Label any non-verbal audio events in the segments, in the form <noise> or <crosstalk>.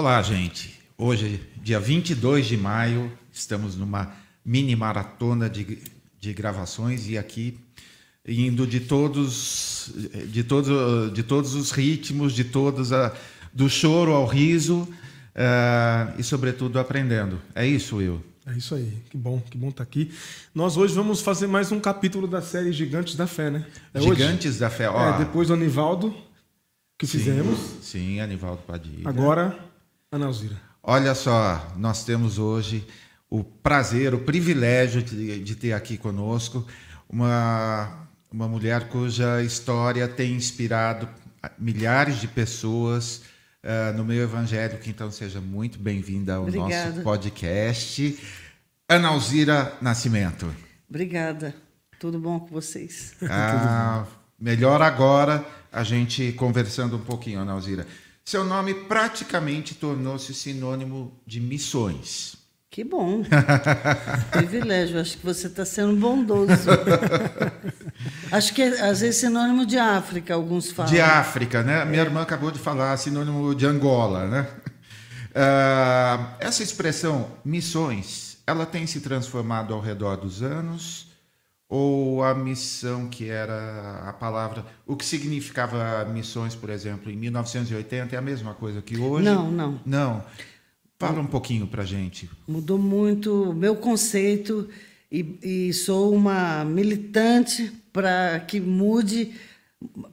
Olá, gente. Hoje, dia 22 de maio, estamos numa mini maratona de, de gravações e aqui indo de todos de todos de todos os ritmos, de todos a, do choro ao riso uh, e sobretudo aprendendo. É isso, Will. É isso aí, que bom, que bom estar tá aqui. Nós hoje vamos fazer mais um capítulo da série Gigantes da Fé, né? É Gigantes hoje? da Fé, ó. É, depois do Anivaldo, que sim, fizemos. Sim, Anivaldo Padilha. Agora Ana Alzira. Olha só, nós temos hoje o prazer, o privilégio de, de ter aqui conosco uma, uma mulher cuja história tem inspirado milhares de pessoas uh, no meio evangélico. Então, seja muito bem-vinda ao Obrigada. nosso podcast. Ana Alzira Nascimento. Obrigada. Tudo bom com vocês? Ah, melhor agora a gente conversando um pouquinho, Ana Alzira. Seu nome praticamente tornou-se sinônimo de missões. Que bom. <laughs> Privilégio. Acho que você está sendo bondoso. <laughs> Acho que é, às vezes sinônimo de África, alguns falam. De África, né? É. Minha irmã acabou de falar sinônimo de Angola, né? Uh, essa expressão missões, ela tem se transformado ao redor dos anos ou a missão que era a palavra, o que significava missões, por exemplo, em 1980 é a mesma coisa que hoje? Não, não. Não. Fala um pouquinho para gente. Mudou muito o meu conceito e, e sou uma militante para que mude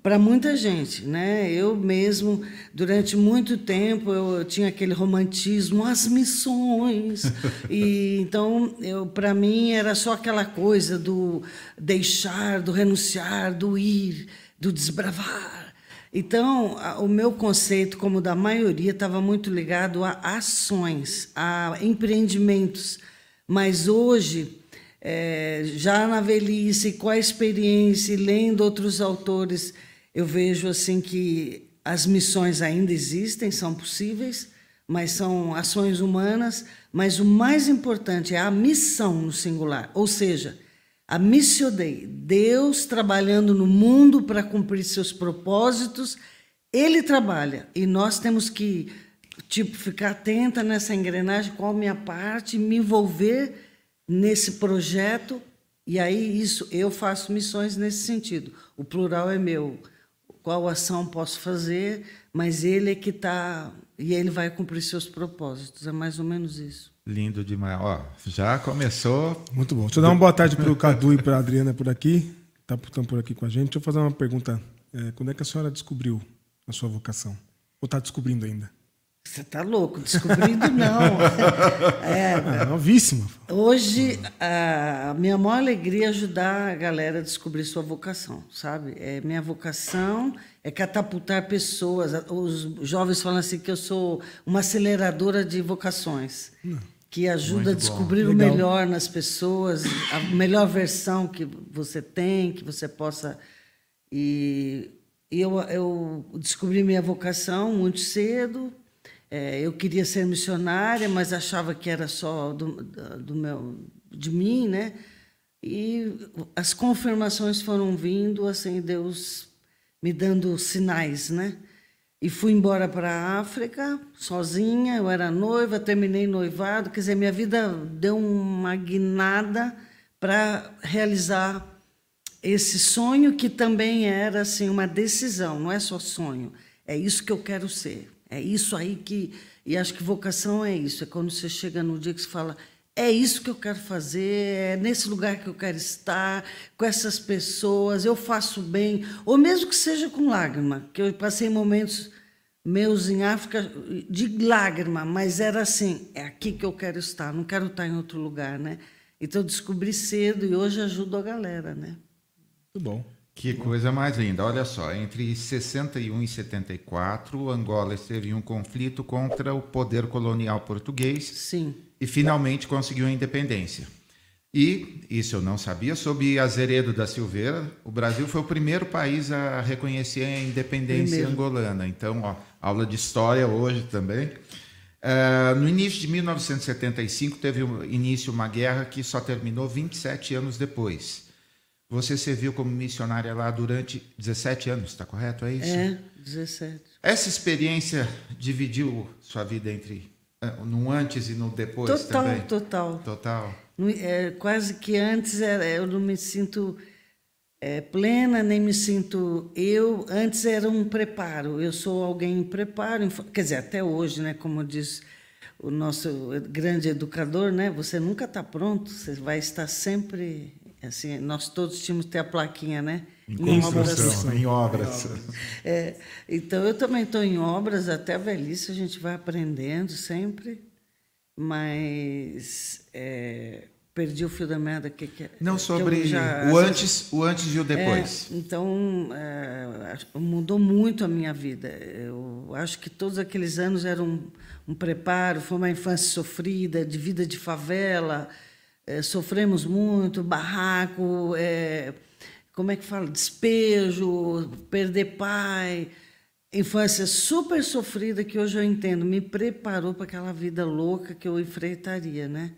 para muita gente, né? Eu mesmo, durante muito tempo, eu tinha aquele romantismo, as missões. <laughs> e então, eu para mim era só aquela coisa do deixar, do renunciar, do ir, do desbravar. Então, o meu conceito, como da maioria, estava muito ligado a ações, a empreendimentos. Mas hoje é, já na velhice, com a experiência, lendo outros autores, eu vejo assim que as missões ainda existem, são possíveis, mas são ações humanas. Mas o mais importante é a missão no singular, ou seja, a missio Dei, Deus trabalhando no mundo para cumprir seus propósitos. Ele trabalha e nós temos que tipo ficar atenta nessa engrenagem, qual a minha parte, me envolver nesse projeto e aí isso eu faço missões nesse sentido. O plural é meu. Qual ação posso fazer? Mas ele é que está e ele vai cumprir seus propósitos. É mais ou menos isso. Lindo demais. Ó, já começou. Muito bom. Deixa eu dar uma boa tarde para o <laughs> Cadu e para a Adriana por aqui. Tá, estão por aqui com a gente. Deixa eu fazer uma pergunta. É, quando é que a senhora descobriu a sua vocação? Ou está descobrindo ainda? Você está louco, descobrindo não. <laughs> É, é novíssima. Hoje, a minha maior alegria é ajudar a galera a descobrir sua vocação, sabe? É, minha vocação é catapultar pessoas. Os jovens falam assim que eu sou uma aceleradora de vocações. Que ajuda Muito a descobrir bom. o Legal. melhor nas pessoas, a melhor versão que você tem, que você possa. E eu, eu descobri minha vocação muito cedo, é, eu queria ser missionária, mas achava que era só do, do meu, de mim, né? E as confirmações foram vindo, assim, Deus me dando sinais, né? E fui embora para a África, sozinha, eu era noiva, terminei noivado, quer dizer, minha vida deu uma guinada para realizar esse sonho que também era assim uma decisão, não é só sonho, é isso que eu quero ser. É isso aí que. E acho que vocação é isso. É quando você chega no dia que você fala. É isso que eu quero fazer, é nesse lugar que eu quero estar, com essas pessoas, eu faço bem, ou mesmo que seja com lágrima, que eu passei momentos meus em África de lágrima, mas era assim, é aqui que eu quero estar, não quero estar em outro lugar, né? Então eu descobri cedo e hoje ajudo a galera, né? Muito bom. Que coisa mais linda. Olha só, entre 61 e 74, Angola esteve em um conflito contra o poder colonial português. Sim. E finalmente conseguiu a independência. E, isso eu não sabia, sob Azeredo da Silveira, o Brasil foi o primeiro país a reconhecer a independência primeiro. angolana. Então, ó, aula de história hoje também. Uh, no início de 1975, teve início uma guerra que só terminou 27 anos depois. Você serviu como missionária lá durante 17 anos, está correto? É isso? É, 17. Essa experiência dividiu sua vida entre uh, no antes e no depois total, também? Total, total. É, quase que antes era, eu não me sinto é, plena, nem me sinto eu. Antes era um preparo. Eu sou alguém em preparo, quer dizer, até hoje, né? Como diz o nosso grande educador, né? Você nunca está pronto. Você vai estar sempre assim. Nós todos tínhamos que ter a plaquinha, né? Em, obras. Em obras. É, então eu também estou em obras até a velhice. A gente vai aprendendo sempre, mas é, perdi o fio da merda que, que não sobre já, o antes o antes e o depois é, então é, mudou muito a minha vida eu acho que todos aqueles anos eram um, um preparo foi uma infância sofrida de vida de favela é, sofremos muito barraco é, como é que fala despejo perder pai infância super sofrida que hoje eu entendo me preparou para aquela vida louca que eu enfrentaria né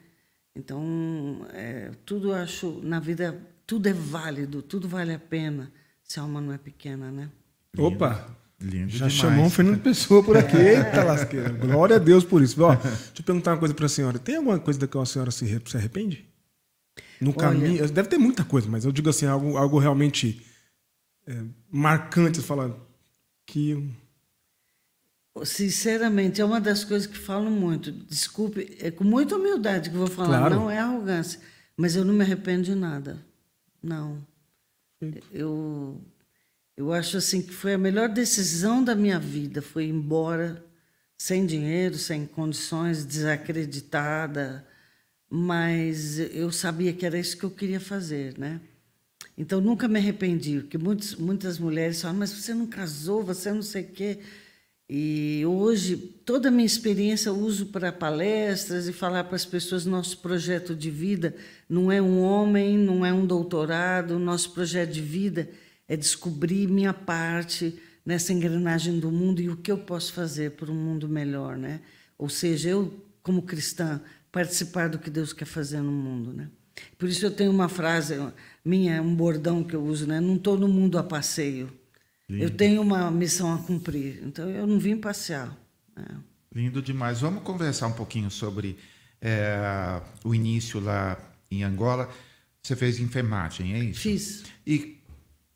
então, é, tudo acho na vida, tudo é válido, tudo vale a pena se a alma não é pequena, né? Opa! Lindo Já demais. chamou um Fernando Pessoa por aqui. Eita lasqueira. Glória a Deus por isso. Ó, deixa eu perguntar uma coisa para a senhora. Tem alguma coisa da qual a senhora se, se arrepende? No Olha, caminho. Deve ter muita coisa, mas eu digo assim, algo, algo realmente é, marcante. Você fala que Sinceramente, é uma das coisas que falo muito. Desculpe, é com muita humildade que vou falar, claro. não é arrogância, mas eu não me arrependo de nada. Não. Eu eu acho assim que foi a melhor decisão da minha vida, foi embora sem dinheiro, sem condições, desacreditada, mas eu sabia que era isso que eu queria fazer, né? Então nunca me arrependi, porque muitos, muitas mulheres falam, mas você não casou, você não sei o quê. E hoje, toda a minha experiência eu uso para palestras e falar para as pessoas: nosso projeto de vida não é um homem, não é um doutorado, nosso projeto de vida é descobrir minha parte nessa engrenagem do mundo e o que eu posso fazer para um mundo melhor. Né? Ou seja, eu, como cristã, participar do que Deus quer fazer no mundo. Né? Por isso eu tenho uma frase minha, um bordão que eu uso: né? não estou no mundo a passeio Lindo. Eu tenho uma missão a cumprir, então eu não vim passear. É. Lindo demais. Vamos conversar um pouquinho sobre é, o início lá em Angola. Você fez enfermagem, é isso? Fiz. E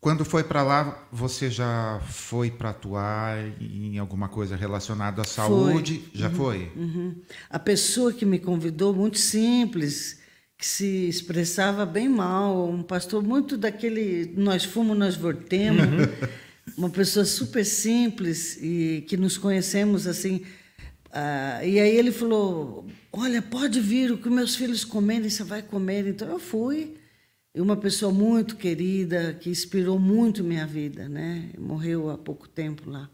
quando foi para lá, você já foi para atuar em alguma coisa relacionada à saúde? Foi. Já uhum. foi? Uhum. A pessoa que me convidou, muito simples, que se expressava bem mal, um pastor muito daquele nós fomos, nós voltemos. <laughs> uma pessoa super simples e que nos conhecemos assim. Uh, e aí ele falou: Olha, pode vir, o que meus filhos comerem, você vai comer. Então eu fui. E uma pessoa muito querida, que inspirou muito minha vida, né? Morreu há pouco tempo lá.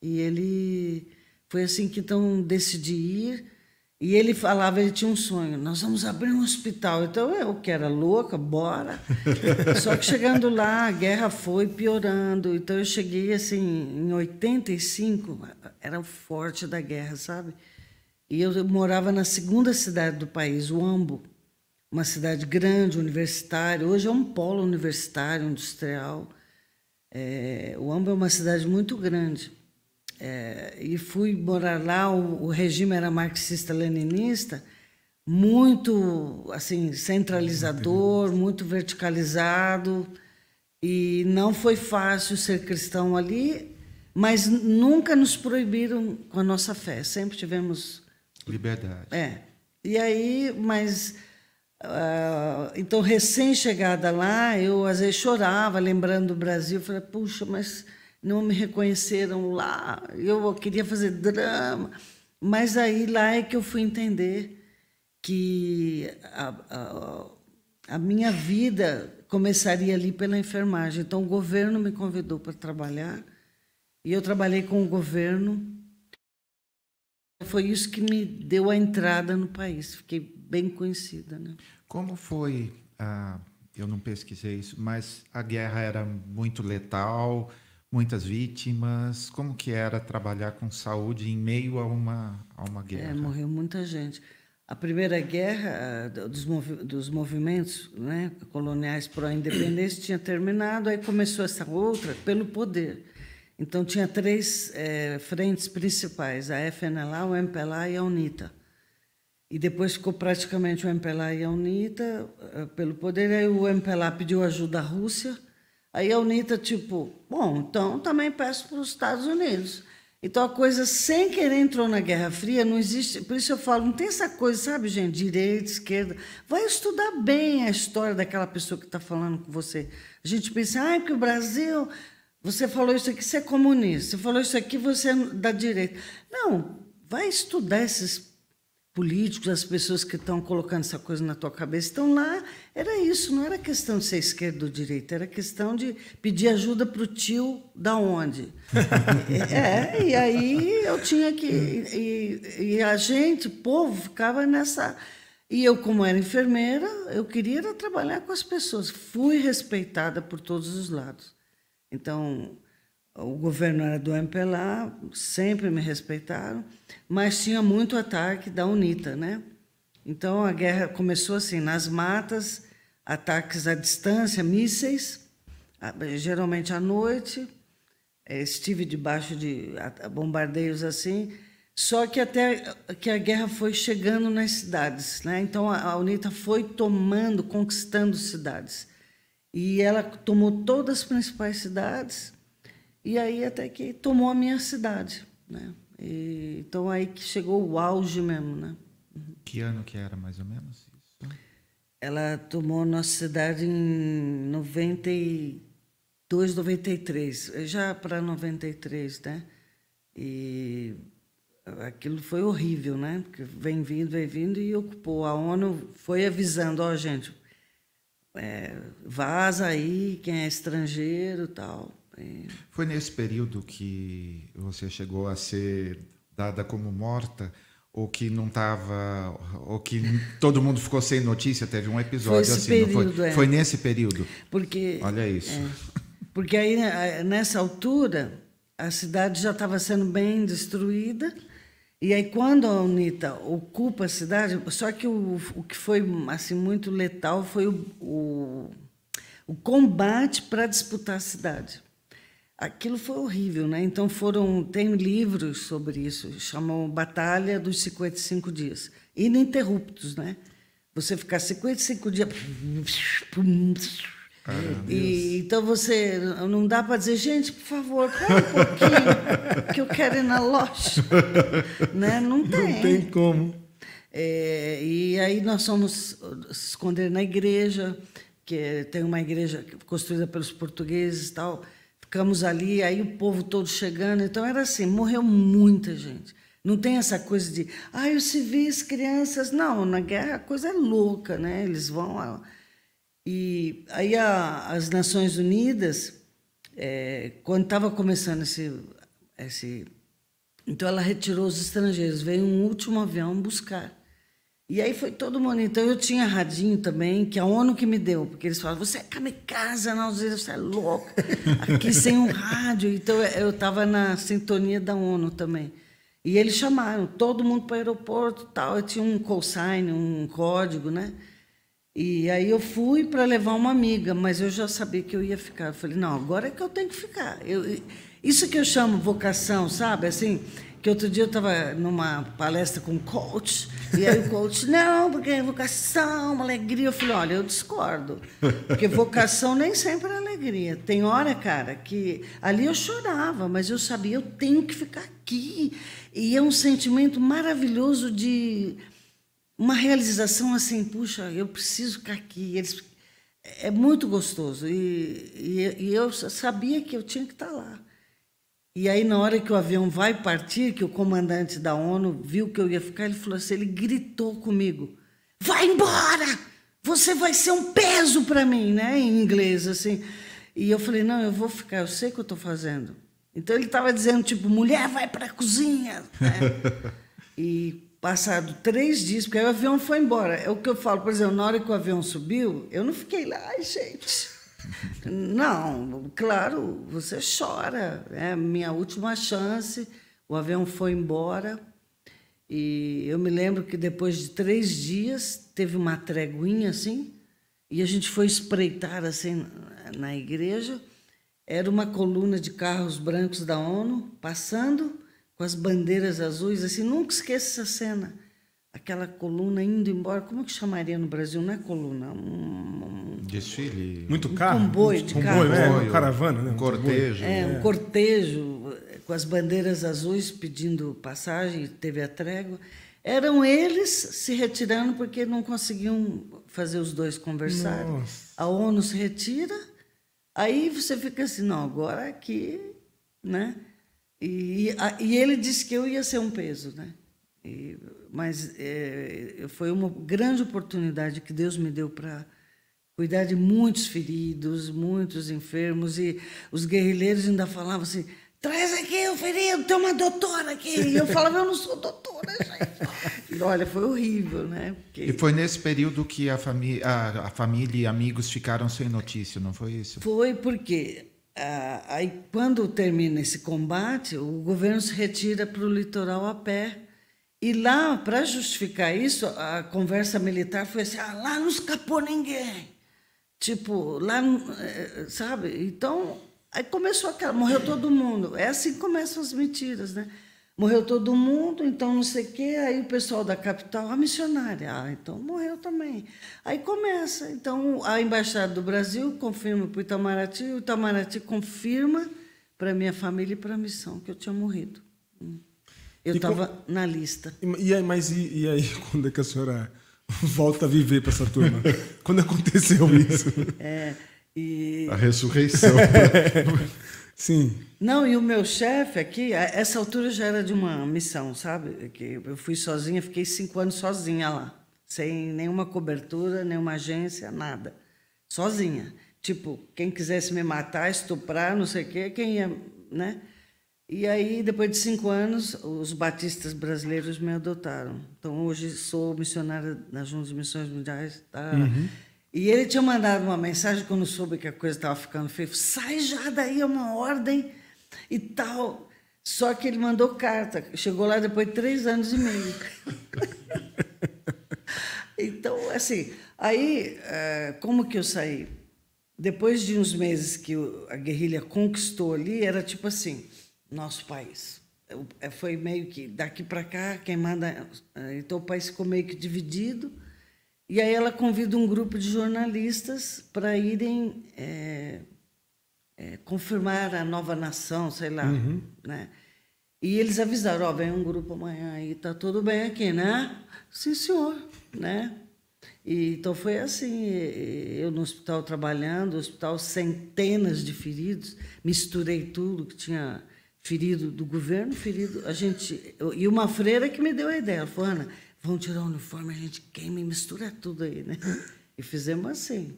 E ele foi assim que então decidi ir. E ele falava, ele tinha um sonho, nós vamos abrir um hospital. Então eu, que era louca, bora. <laughs> Só que chegando lá, a guerra foi piorando. Então eu cheguei assim, em 85, era o forte da guerra, sabe? E eu morava na segunda cidade do país, o Ambo, uma cidade grande, universitária. Hoje é um polo universitário, industrial. É, o Ambo é uma cidade muito grande. É, e fui morar lá, o, o regime era marxista-leninista, muito assim centralizador, muito verticalizado, e não foi fácil ser cristão ali, mas nunca nos proibiram com a nossa fé, sempre tivemos liberdade. É. E aí, mas então recém-chegada lá, eu às vezes chorava lembrando do Brasil, falei, puxa, mas não me reconheceram lá, eu queria fazer drama. Mas aí lá é que eu fui entender que a, a, a minha vida começaria ali pela enfermagem. Então o governo me convidou para trabalhar e eu trabalhei com o governo. Foi isso que me deu a entrada no país. Fiquei bem conhecida. Né? Como foi? Ah, eu não pesquisei isso, mas a guerra era muito letal muitas vítimas. Como que era trabalhar com saúde em meio a uma, a uma guerra? É, morreu muita gente. A primeira guerra dos, movi dos movimentos né, coloniais pró-independência tinha terminado, aí começou essa outra pelo poder. Então tinha três é, frentes principais: a FNLA, o MPLA e a UNITA. E depois ficou praticamente o MPLA e a UNITA eh, pelo poder. Aí o MPLA pediu ajuda à Rússia. Aí a UNITA, tipo, bom, então também peço para os Estados Unidos. Então a coisa, sem querer, entrou na Guerra Fria, não existe. Por isso eu falo, não tem essa coisa, sabe, gente, direita, esquerda. Vai estudar bem a história daquela pessoa que está falando com você. A gente pensa, ah, que o Brasil. Você falou isso aqui, você é comunista. Você falou isso aqui, você é da direita. Não, vai estudar esses políticos, as pessoas que estão colocando essa coisa na tua cabeça, estão lá. Era isso, não era questão de ser esquerda ou direita, era questão de pedir ajuda para o tio da onde. <laughs> é, e aí eu tinha que. E, e, a gente, o povo, ficava nessa. E eu, como era enfermeira, eu queria trabalhar com as pessoas. Fui respeitada por todos os lados. Então, o governo era do MPLA, sempre me respeitaram, mas tinha muito ataque da UNITA, né? Então a guerra começou assim, nas matas, ataques à distância, mísseis, geralmente à noite. É, estive debaixo de bombardeios assim, só que até que a guerra foi chegando nas cidades, né? Então a UNITA foi tomando, conquistando cidades. E ela tomou todas as principais cidades e aí até que tomou a minha cidade, né? E, então aí que chegou o auge mesmo, né? Uhum. Que ano que era mais ou menos isso? Ela tomou nossa cidade em 92, 93, já para 93, né? E aquilo foi horrível, né? Porque vem vindo, vem vindo e ocupou. A ONU foi avisando, ó, oh, gente, é, vaza aí, quem é estrangeiro, tal. Foi nesse período que você chegou a ser dada como morta ou que não estava ou que todo mundo ficou sem notícia teve um episódio foi assim período, foi? É. foi nesse período porque olha isso é, porque aí né, nessa altura a cidade já estava sendo bem destruída e aí quando a UNITA ocupa a cidade só que o, o que foi assim muito letal foi o, o, o combate para disputar a cidade aquilo foi horrível, né? Então foram tem livros sobre isso, chamam Batalha dos 55 dias, ininterruptos, né? Você ficar 55 dias e, então você não dá para dizer, gente, por favor, para um pouquinho, que eu quero ir na loja. <laughs> né? Não tem. Não tem como. É, e aí nós fomos se esconder na igreja, que tem uma igreja construída pelos portugueses e tal. Ficamos ali, aí o povo todo chegando. Então era assim, morreu muita gente. Não tem essa coisa de, ai, os civis, crianças. Não, na guerra a coisa é louca, né? Eles vão lá. E aí a, as Nações Unidas, é, quando estava começando esse, esse. Então ela retirou os estrangeiros, veio um último avião buscar. E aí foi todo mundo. Então eu tinha radinho também, que a ONU que me deu, porque eles falavam, você é kamikaze, não, você é louca. Aqui sem um rádio. Então eu estava na sintonia da ONU também. E eles chamaram todo mundo para o aeroporto tal. Eu tinha um consign, um código, né? E aí eu fui para levar uma amiga, mas eu já sabia que eu ia ficar. Eu falei, não, agora é que eu tenho que ficar. Eu, isso que eu chamo vocação, sabe? Assim, que outro dia eu estava numa palestra com um coach, e aí o coach, <laughs> não, porque é vocação, uma alegria. Eu falei, olha, eu discordo. Porque vocação nem sempre é alegria. Tem hora, cara, que ali eu chorava, mas eu sabia, eu tenho que ficar aqui. E é um sentimento maravilhoso de uma realização assim, puxa, eu preciso ficar aqui. Eles, é muito gostoso. E, e, e eu sabia que eu tinha que estar lá. E aí, na hora que o avião vai partir, que o comandante da ONU viu que eu ia ficar, ele falou assim: ele gritou comigo: vai embora! Você vai ser um peso para mim, né? Em inglês, assim. E eu falei: não, eu vou ficar, eu sei o que eu estou fazendo. Então ele estava dizendo, tipo, mulher, vai para a cozinha. Né? <laughs> e passado três dias, porque aí o avião foi embora. É o que eu falo, por exemplo, na hora que o avião subiu, eu não fiquei lá, ai, gente. Não, claro, você chora. É minha última chance. O avião foi embora. E eu me lembro que depois de três dias teve uma treguinha assim, e a gente foi espreitar assim na igreja. era uma coluna de carros brancos da ONU passando com as bandeiras azuis, assim, nunca esqueça essa cena. Aquela coluna indo embora, como que chamaria no Brasil? Não é coluna, um, desfile. Muito carro, um comboio de carro. Comboio, é, uma caravana, né? Um cortejo. É, um cortejo com as bandeiras azuis pedindo passagem, teve a trégua. Eram eles se retirando porque não conseguiam fazer os dois conversarem. Nossa. A ONU se retira, aí você fica assim, não, agora aqui, né? E, a, e ele disse que eu ia ser um peso, né? E, mas é, foi uma grande oportunidade que Deus me deu para cuidar de muitos feridos, muitos enfermos, e os guerrilheiros ainda falavam assim: traz aqui o ferido, tem uma doutora aqui. E eu falava: eu não sou doutora, gente. Olha, foi horrível, né? Porque... E foi nesse período que a, família, a, a família e amigos ficaram sem notícia, não foi isso? Foi porque ah, aí, quando termina esse combate, o governo se retira para o litoral a pé. E lá, para justificar isso, a conversa militar foi assim: ah, lá não escapou ninguém. Tipo, lá, eh, sabe? Então, aí começou aquela. Morreu todo mundo. É assim que começam as mentiras, né? Morreu todo mundo, então não sei o quê. Aí o pessoal da capital, a missionária, ah, então morreu também. Aí começa. Então a embaixada do Brasil confirma para o Itamaraty, o Itamaraty confirma para minha família e para a missão que eu tinha morrido. Eu estava na lista. E, aí, mas e, e, aí, <laughs> quando é que a senhora volta a viver para essa turma? <laughs> quando aconteceu isso? É, e... A ressurreição. <laughs> Sim. Não, e o meu chefe aqui, a essa altura já era de uma missão, sabe? Que eu fui sozinha, fiquei cinco anos sozinha lá, sem nenhuma cobertura, nenhuma agência, nada. Sozinha. Tipo, quem quisesse me matar, estuprar, não sei o quê, quem ia, né? E aí, depois de cinco anos, os batistas brasileiros me adotaram. Então, hoje sou missionária nas Juntas Missões Mundiais. Tá? Uhum. E ele tinha mandado uma mensagem quando soube que a coisa estava ficando feia. Sai já daí, é uma ordem e tal. Só que ele mandou carta. Chegou lá depois de três anos e meio. <laughs> então, assim, aí, eh, como que eu saí? Depois de uns meses que a guerrilha conquistou ali, era tipo assim nosso país. É, foi meio que daqui para cá, quem manda. É, então o país ficou meio que dividido. E aí ela convida um grupo de jornalistas para irem é, é, confirmar a nova nação, sei lá. Uhum. Né? E eles avisaram: Ó, oh, vem um grupo amanhã aí, tá tudo bem aqui, né? Sim, senhor. Né? E, então foi assim, eu no hospital trabalhando, hospital centenas de feridos, misturei tudo que tinha ferido do governo, ferido. A gente. E uma freira que me deu a ideia. Ela falou, Ana, vamos tirar o uniforme, a gente queima e mistura tudo aí, né? <laughs> E fizemos assim.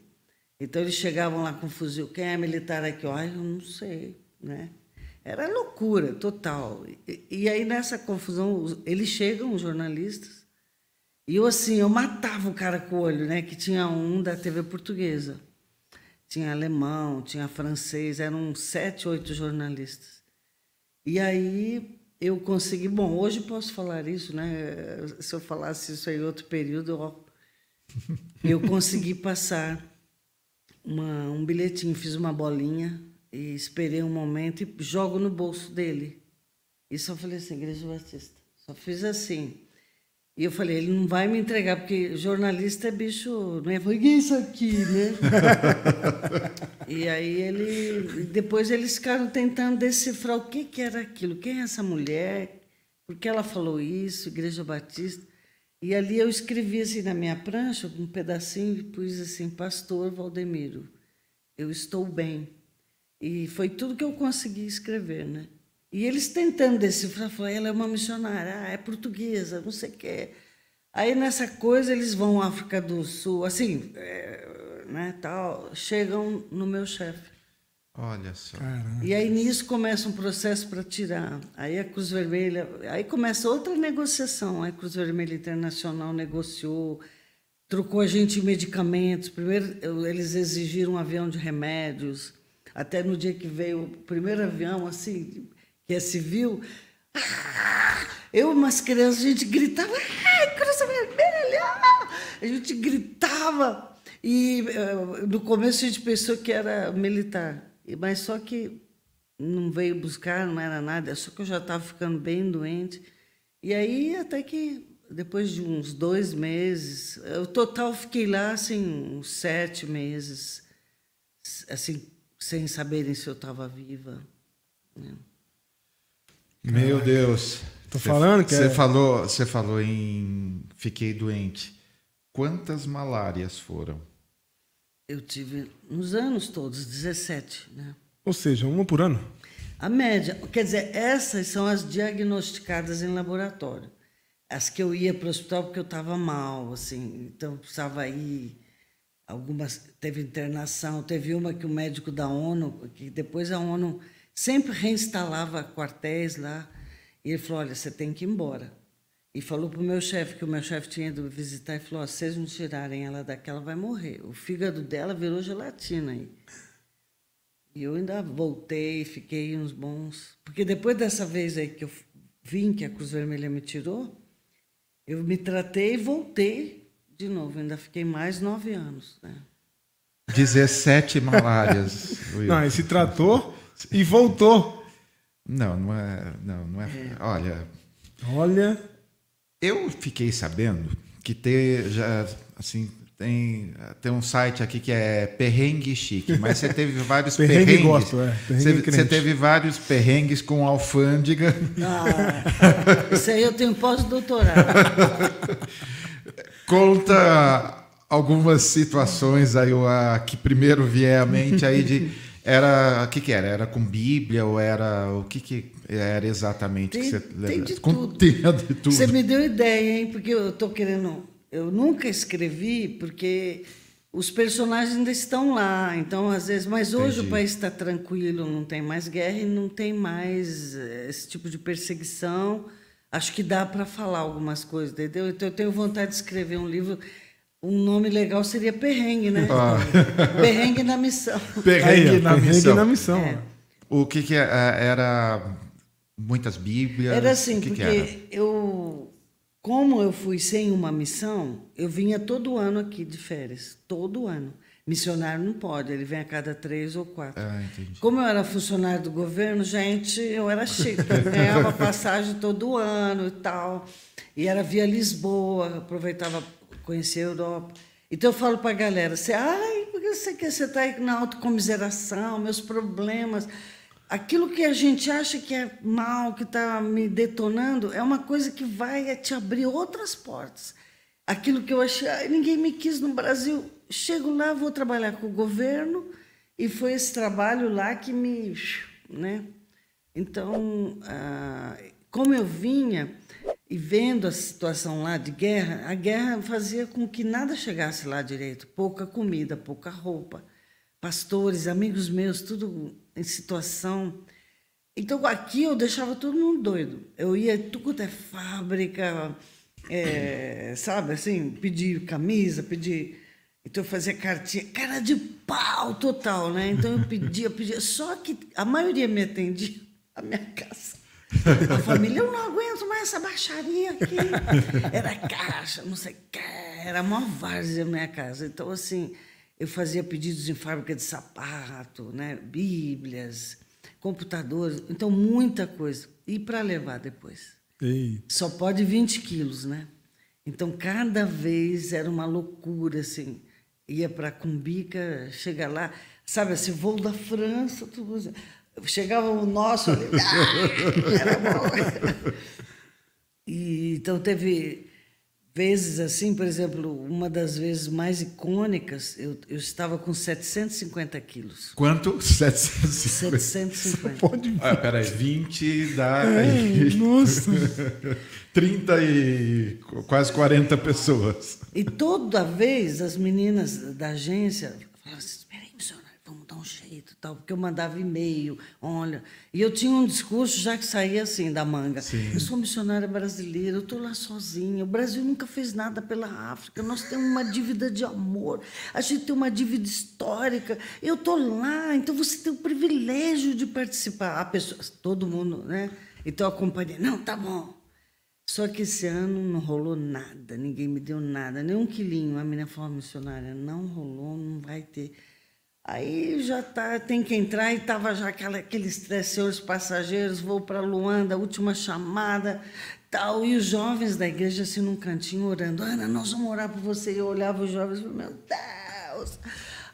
Então eles chegavam lá com um fuzil. Quem é militar aqui? Ai, eu não sei, né? Era loucura total. E, e aí nessa confusão, eles chegam, os jornalistas, e eu assim, eu matava o cara com o olho, né? Que tinha um da TV portuguesa. Tinha alemão, tinha francês, eram sete, oito jornalistas. E aí eu consegui. Bom, hoje posso falar isso, né? Se eu falasse isso em outro período, ó, <laughs> eu consegui passar uma, um bilhetinho, fiz uma bolinha e esperei um momento e jogo no bolso dele. E só falei assim, Igreja Batista. Só fiz assim. E eu falei, ele não vai me entregar, porque jornalista é bicho, não é? Foi isso aqui, né? <laughs> e aí ele. Depois eles ficaram tentando decifrar o que, que era aquilo, quem é essa mulher, por que ela falou isso, Igreja Batista. E ali eu escrevi assim na minha prancha, um pedacinho, e pus assim, Pastor Valdemiro, eu estou bem. E foi tudo que eu consegui escrever, né? E eles tentando decifrar, falaram, ela é uma missionária, ah, é portuguesa, não sei o quê. Aí nessa coisa eles vão à África do Sul, assim, é, né, tal, chegam no meu chefe. Olha só. Caramba. E aí nisso começa um processo para tirar. Aí a Cruz Vermelha, aí começa outra negociação. Aí a Cruz Vermelha Internacional negociou, trocou a gente em medicamentos. Primeiro eles exigiram um avião de remédios. Até no dia que veio o primeiro avião, assim, que é civil, ah, eu umas crianças, a gente gritava, ai, Cruz Vermelha! A gente gritava. E uh, no começo a gente pensou que era militar. Mas só que não veio buscar, não era nada, só que eu já estava ficando bem doente. E aí, até que depois de uns dois meses, o total fiquei lá, assim, uns sete meses, assim, sem saberem se eu estava viva. Né? Meu Deus. Tô cê, falando que Você é... falou, você falou em fiquei doente. Quantas malárias foram? Eu tive nos anos todos, 17, né? Ou seja, uma por ano? A média, quer dizer, essas são as diagnosticadas em laboratório. As que eu ia para o hospital porque eu estava mal, assim, então precisava ir. Algumas teve internação, teve uma que o médico da ONU, que depois a ONU sempre reinstalava quartéis lá, e ele falou: olha, você tem que ir embora. E falou para o meu chefe, que o meu chefe tinha ido visitar, e falou: oh, se vocês não tirarem ela daqui, ela vai morrer. O fígado dela virou gelatina aí. E eu ainda voltei, fiquei uns bons. Porque depois dessa vez aí que eu vim, que a Cruz Vermelha me tirou, eu me tratei e voltei de novo. Ainda fiquei mais nove anos. Né? 17 malárias. <laughs> não, e se tratou e voltou. Não, não é. Não, não é, é. Olha. Olha. Eu fiquei sabendo que ter já assim tem, tem um site aqui que é Perrengue Chique, mas você teve <laughs> vários perrengue perrengues. Gosto, é. Perrengue você, você, teve vários perrengues com alfândega. Ah, <laughs> isso aí eu tenho pós-doutorado. <laughs> Conta algumas situações aí a, que primeiro vier à mente aí de era o que que era era com Bíblia ou era o que que era exatamente tem, que você tem de, tudo. tem de tudo você me deu ideia hein porque eu estou querendo eu nunca escrevi porque os personagens ainda estão lá, então às vezes, mas hoje Entendi. o país está tranquilo, não tem mais guerra e não tem mais eh, esse tipo de perseguição. Acho que dá para falar algumas coisas, entendeu? Então eu tenho vontade de escrever um livro. Um nome legal seria Perrengue, né? Ah. <laughs> Perrengue na missão. Perrengue, na, perrengue missão. na missão. É. O que, que é, é, era muitas Bíblias? Era assim, que porque que eu como eu fui sem uma missão, eu vinha todo ano aqui de férias, todo ano. Missionário não pode, ele vem a cada três ou quatro. Ah, Como eu era funcionário do governo, gente, eu era chique, eu <laughs> ganhava passagem todo ano e tal. E era via Lisboa, aproveitava conhecer a Europa. Então eu falo para a galera, você, ai, porque você quer, você está aí na autocomiseração, meus problemas aquilo que a gente acha que é mal, que está me detonando, é uma coisa que vai te abrir outras portas. Aquilo que eu achei, ah, ninguém me quis no Brasil, chego lá, vou trabalhar com o governo, e foi esse trabalho lá que me. Né? Então, ah, como eu vinha e vendo a situação lá de guerra, a guerra fazia com que nada chegasse lá direito pouca comida, pouca roupa. Pastores, amigos meus, tudo em situação. Então aqui eu deixava todo mundo doido. Eu ia tudo é fábrica, é, sabe assim, pedir camisa, pedir. Então eu fazia cartinha, cara de pau total, né? Então eu pedia, pedia. Só que a maioria me atendia a minha casa. A família, eu não aguento mais essa baixaria aqui. Era caixa, não sei o que, era a maior várzea a minha casa. Então, assim, eu fazia pedidos em fábrica de sapato, né? bíblias, computadores, então muita coisa. E para levar depois? Só pode 20 quilos, né? Então cada vez era uma loucura, assim. Ia para Cumbica, chega lá, sabe assim, voo da França, tudo. Chegava o nosso ali, ah, era bom. E, então teve vezes assim, por exemplo, uma das vezes mais icônicas, eu, eu estava com 750 quilos. Quanto? <laughs> 750. 750. Pode. Ah, peraí, 20 dá. É, nossa! <laughs> 30 e quase 40 pessoas. E toda vez as meninas da agência falavam assim, tal, porque eu mandava e-mail, olha. E eu tinha um discurso já que saía assim da manga. Sim. Eu sou missionária brasileira, eu estou lá sozinha. O Brasil nunca fez nada pela África. Nós temos uma dívida de amor, a gente tem uma dívida histórica. Eu estou lá, então você tem o privilégio de participar. A pessoa, todo mundo, né? Então a companhia, não, tá bom. Só que esse ano não rolou nada, ninguém me deu nada, nem um quilinho. A menina falou, missionária, não rolou, não vai ter. Aí já tá, tem que entrar e tava já aquela, aqueles três senhores passageiros, vou para Luanda, última chamada, tal. E os jovens da igreja assim num cantinho orando, Ana, nós vamos orar por você. E eu olhava os jovens, meu Deus.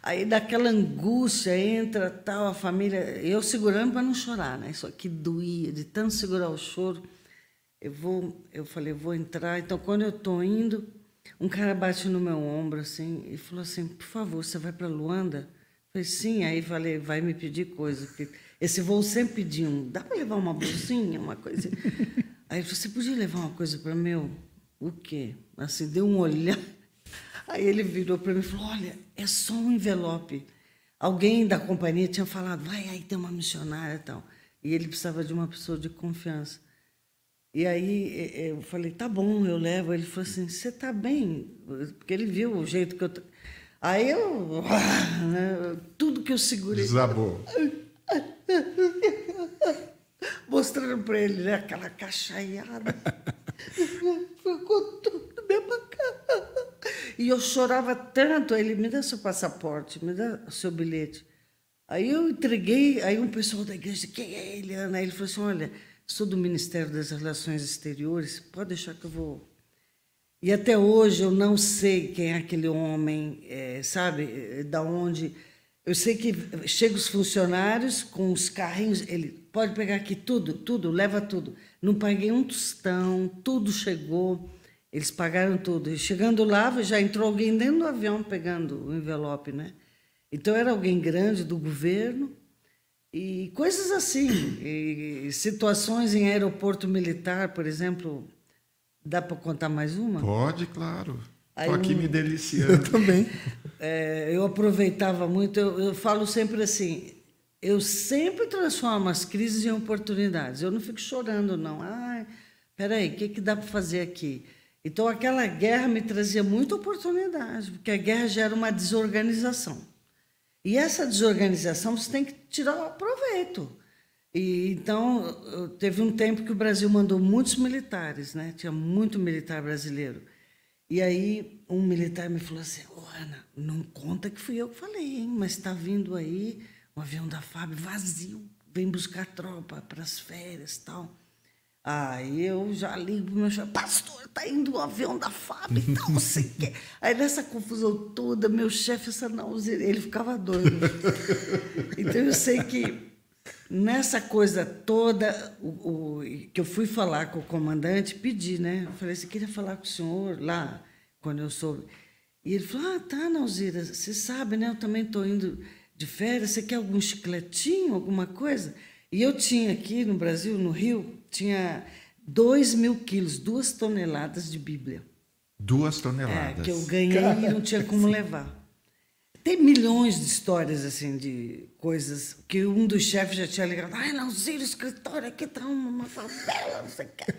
Aí daquela angústia entra tal a família, eu segurando para não chorar, né? Isso aqui doía de tanto segurar o choro. Eu vou, eu falei, vou entrar. Então quando eu tô indo, um cara bate no meu ombro assim e falou assim: "Por favor, você vai para Luanda?" Falei, sim, aí falei, vai me pedir coisa. Esse voo sempre pediam, dá para levar uma bolsinha, uma coisa. aí você podia levar uma coisa para meu? O quê? Assim, deu um olhar. Aí ele virou para mim e falou: Olha, é só um envelope. Alguém da companhia tinha falado, vai aí tem uma missionária e tal. E ele precisava de uma pessoa de confiança. E aí eu falei, tá bom, eu levo. Ele falou assim, você tá bem? Porque ele viu o jeito que eu. Aí eu. <laughs> Né, tudo que eu segurei. Desabou. <laughs> Mostrando para ele né, aquela cachaiada. <laughs> Ficou tudo mesmo E eu chorava tanto. Ele me dá seu passaporte, me dá seu bilhete. Aí eu entreguei, aí um pessoal da igreja, quem é ele, Ana? Ele falou assim: olha, sou do Ministério das Relações Exteriores, pode deixar que eu vou e até hoje eu não sei quem é aquele homem, é, sabe, é, da onde. Eu sei que chegam os funcionários com os carrinhos, ele pode pegar aqui tudo, tudo, leva tudo. Não paguei um tostão, tudo chegou, eles pagaram tudo. E chegando lá, já entrou alguém dentro do avião pegando o envelope, né? Então era alguém grande do governo e coisas assim, e situações em aeroporto militar, por exemplo, Dá para contar mais uma? Pode, claro. Estou aqui um... me deliciando. Eu também. <laughs> É, eu aproveitava muito, eu, eu, falo sempre assim, eu sempre transformo as crises em oportunidades. Eu não fico chorando, não. Ai, peraí, o que, que dá para fazer aqui? Então, aquela guerra me trazia muita oportunidade, porque a guerra gera uma desorganização. E essa desorganização você tem que tirar proveito. E, então, teve um tempo que o Brasil mandou muitos militares, né? Tinha muito militar brasileiro. E aí, um militar me falou assim: oh, Ana, não conta que fui eu que falei, hein? Mas está vindo aí um avião da FAB vazio, vem buscar tropa para as férias tal. Aí eu já ligo para o meu chefe: Pastor, está indo um avião da FAB <laughs> e tal, não sei o quê. Aí nessa confusão toda, meu chefe, essa não, ele ficava doido. <laughs> Então eu sei que Nessa coisa toda, o, o, que eu fui falar com o comandante, pedi, né? Eu falei, você queria falar com o senhor lá, quando eu soube. E ele falou, ah, tá, Nauzira, você sabe, né? Eu também estou indo de férias, você quer algum chicletinho, alguma coisa? E eu tinha aqui no Brasil, no Rio, tinha dois mil quilos, duas toneladas de Bíblia. Duas toneladas? É, que eu ganhei e não tinha como levar. Tem milhões de histórias assim de coisas que um dos chefes já tinha ligado. Ai, não, Ziro, escritório aqui tá uma favela, não sei o que.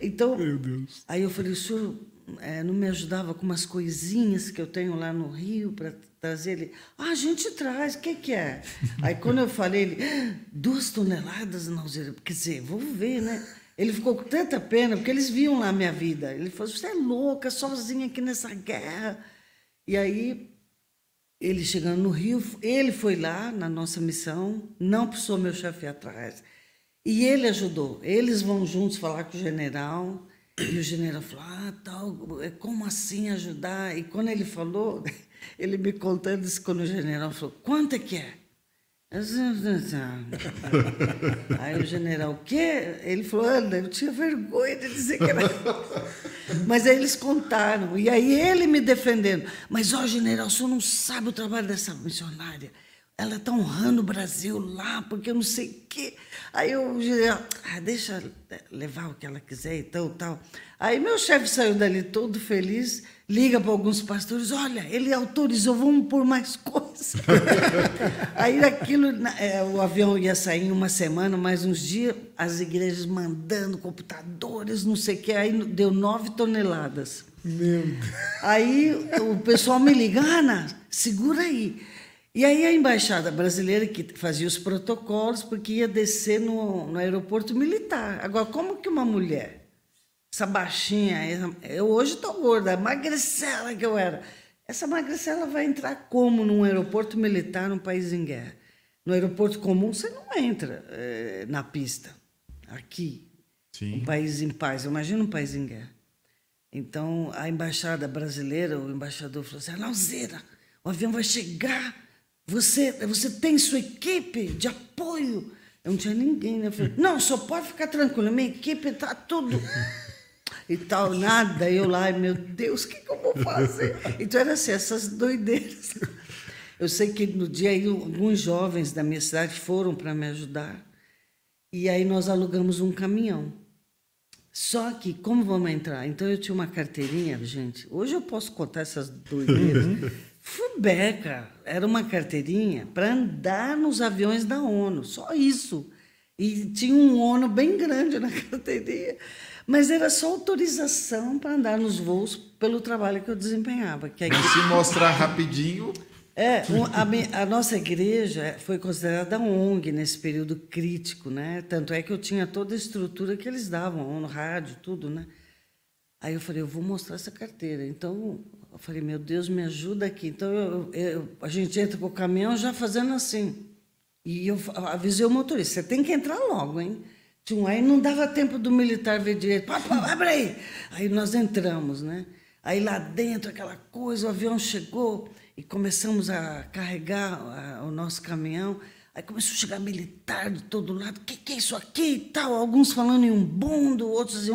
Então, Meu Deus. aí eu falei, o senhor é, não me ajudava com umas coisinhas que eu tenho lá no Rio para trazer ele? Ah, a gente traz, o que, que é? <laughs> aí quando eu falei, ele, duas toneladas, não, Ziro, quer dizer, vou ver, né? Ele ficou com tanta pena, porque eles viam lá a minha vida. Ele falou, você é louca, sozinha aqui nessa guerra. E aí ele chegando no Rio, ele foi lá na nossa missão, não precisou meu chefe atrás. E ele ajudou. Eles vão juntos falar com o general. E o general falou: Ah, tal, é como assim ajudar? E quando ele falou, <laughs> ele me contando isso, quando o general falou: Quanto é que é? <laughs> Aí o general, o quê? Ele falou, Ana, eu tinha vergonha de dizer que era. Mas aí eles contaram. E aí ele me defendendo. Mas, ó, general, o senhor não sabe o trabalho dessa missionária. Ela está honrando o Brasil lá, porque eu não sei o quê. Aí o general, ah, deixa levar o que ela quiser e tal, tal. Aí meu chefe saiu dali todo feliz liga para alguns pastores, olha, ele autorizou, vamos por mais coisas. <laughs> Aí aquilo, é, o avião ia sair em uma semana, mais uns dias, as igrejas mandando computadores, não sei o que, aí deu nove toneladas. Meu Deus. Aí o pessoal me liga, Ana, segura aí. E aí a embaixada brasileira que fazia os protocolos, porque ia descer no, no aeroporto militar. Agora, como que uma mulher essa baixinha. Eu hoje estou gorda, magricela que eu era. Essa magricela vai entrar como num aeroporto militar num país em guerra? No aeroporto comum você não entra é, na pista. Aqui, Sim. um país em paz. Imagina um país em guerra. Então, a embaixada brasileira, o embaixador falou assim: Lauzeira, o avião vai chegar, você, você tem sua equipe de apoio. Eu não tinha ninguém, né? Eu falei, não, só pode ficar tranquilo, minha equipe está tudo. <laughs> e tal, nada. Eu lá, meu Deus, o que, que eu vou fazer? Então, era assim, essas doideiras. Eu sei que no dia aí, alguns jovens da minha cidade foram para me ajudar. E aí nós alugamos um caminhão. Só que, como vamos entrar? Então eu tinha uma carteirinha, gente. Hoje eu posso contar essas doideiras. Uhum. Fubeca, era uma carteirinha para andar nos aviões da ONU, só isso. E tinha um ONU bem grande na <laughs> carteirinha. Mas era só autorização para andar nos voos pelo trabalho que eu desempenhava. Que se mostrar rapidinho, é, a, a, nossa igreja foi considerada ONG nesse período crítico, né? Tanto é que eu tinha toda a estrutura que eles davam, no rádio, tudo, né? Aí eu falei, eu vou mostrar essa carteira. Então, eu falei, meu Deus, me ajuda aqui. Então, eu, eu, a gente entra com o caminhão já fazendo assim. E eu avisei o motorista, você tem que entrar logo, hein? Aí não dava tempo do militar ver direito. Pá, pá, abre aí! Aí nós entramos, né? Aí lá dentro, aquela coisa, o avião chegou e começamos a carregar a, o nosso caminhão. Aí começou a chegar militar de todo lado. O que, que, é isso aqui e tal? Alguns falando em um bundo, outros assim.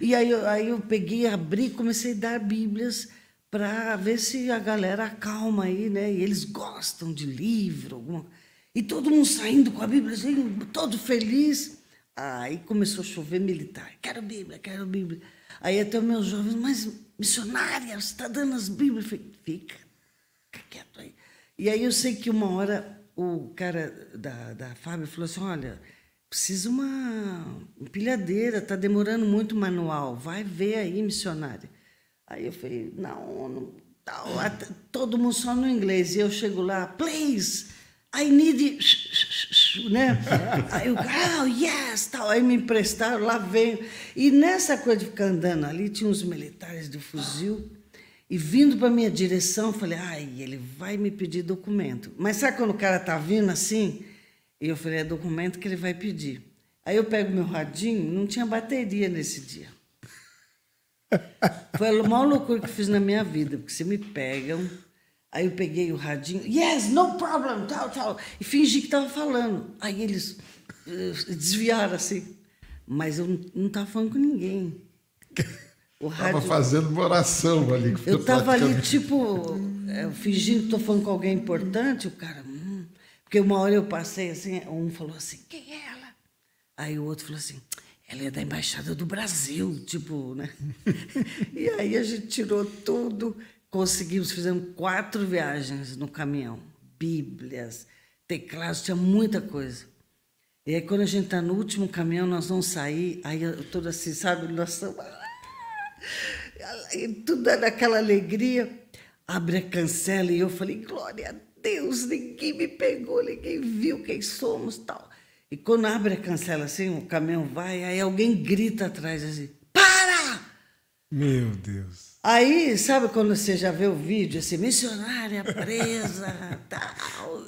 E aí, aí eu peguei, abri, comecei a dar Bíblias para ver se a galera acalma aí, né? E eles gostam de livro, alguma... e todo mundo saindo com a Bíblia, assim, todo feliz. Aí começou a chover militar. Quero Bíblia, quero Bíblia. Aí até os meus jovens, mas missionária, você está dando as Bíblias. Falei, fica, fica quieto aí. E aí eu sei que uma hora o cara da, da Fábio falou assim, olha, precisa uma empilhadeira, está demorando muito o manual, vai ver aí, missionária. Aí eu falei, não, não tal, todo mundo só no inglês. E eu chego lá, please, I need, né? Aí eu, oh, yes, tal. Aí me emprestaram, lá veio. E nessa coisa de ficar andando ali, tinha uns militares de fuzil. E vindo para minha direção, falei, ai, ele vai me pedir documento. Mas sabe quando o cara tá vindo assim? E eu falei, é documento que ele vai pedir. Aí eu pego meu radinho, não tinha bateria nesse dia. Foi a maior loucura que fiz na minha vida, porque se me pegam, Aí eu peguei o radinho, yes, no problem, tal, tal, e fingi que estava falando. Aí eles uh, desviaram assim, mas eu não estava falando com ninguém. <laughs> Estava fazendo uma oração ali. Eu estava ali, tipo, é, fingindo que estou falando com alguém importante, o cara. Hum. Porque uma hora eu passei assim, um falou assim: quem é ela? Aí o outro falou assim: ela é da Embaixada do Brasil, tipo, né? <laughs> e aí a gente tirou tudo conseguimos, fizemos quatro viagens no caminhão. Bíblias, teclados, tinha muita coisa. E aí, quando a gente está no último caminhão, nós vamos sair, aí eu toda assim, sabe, nós estamos... Tudo é daquela alegria. Abre a cancela e eu falei, glória a Deus, ninguém me pegou, ninguém viu quem somos tal. E quando abre a cancela assim, o caminhão vai, aí alguém grita atrás assim, para! Meu Deus. Aí, sabe quando você já vê o vídeo, assim, missionária presa, <laughs> tal.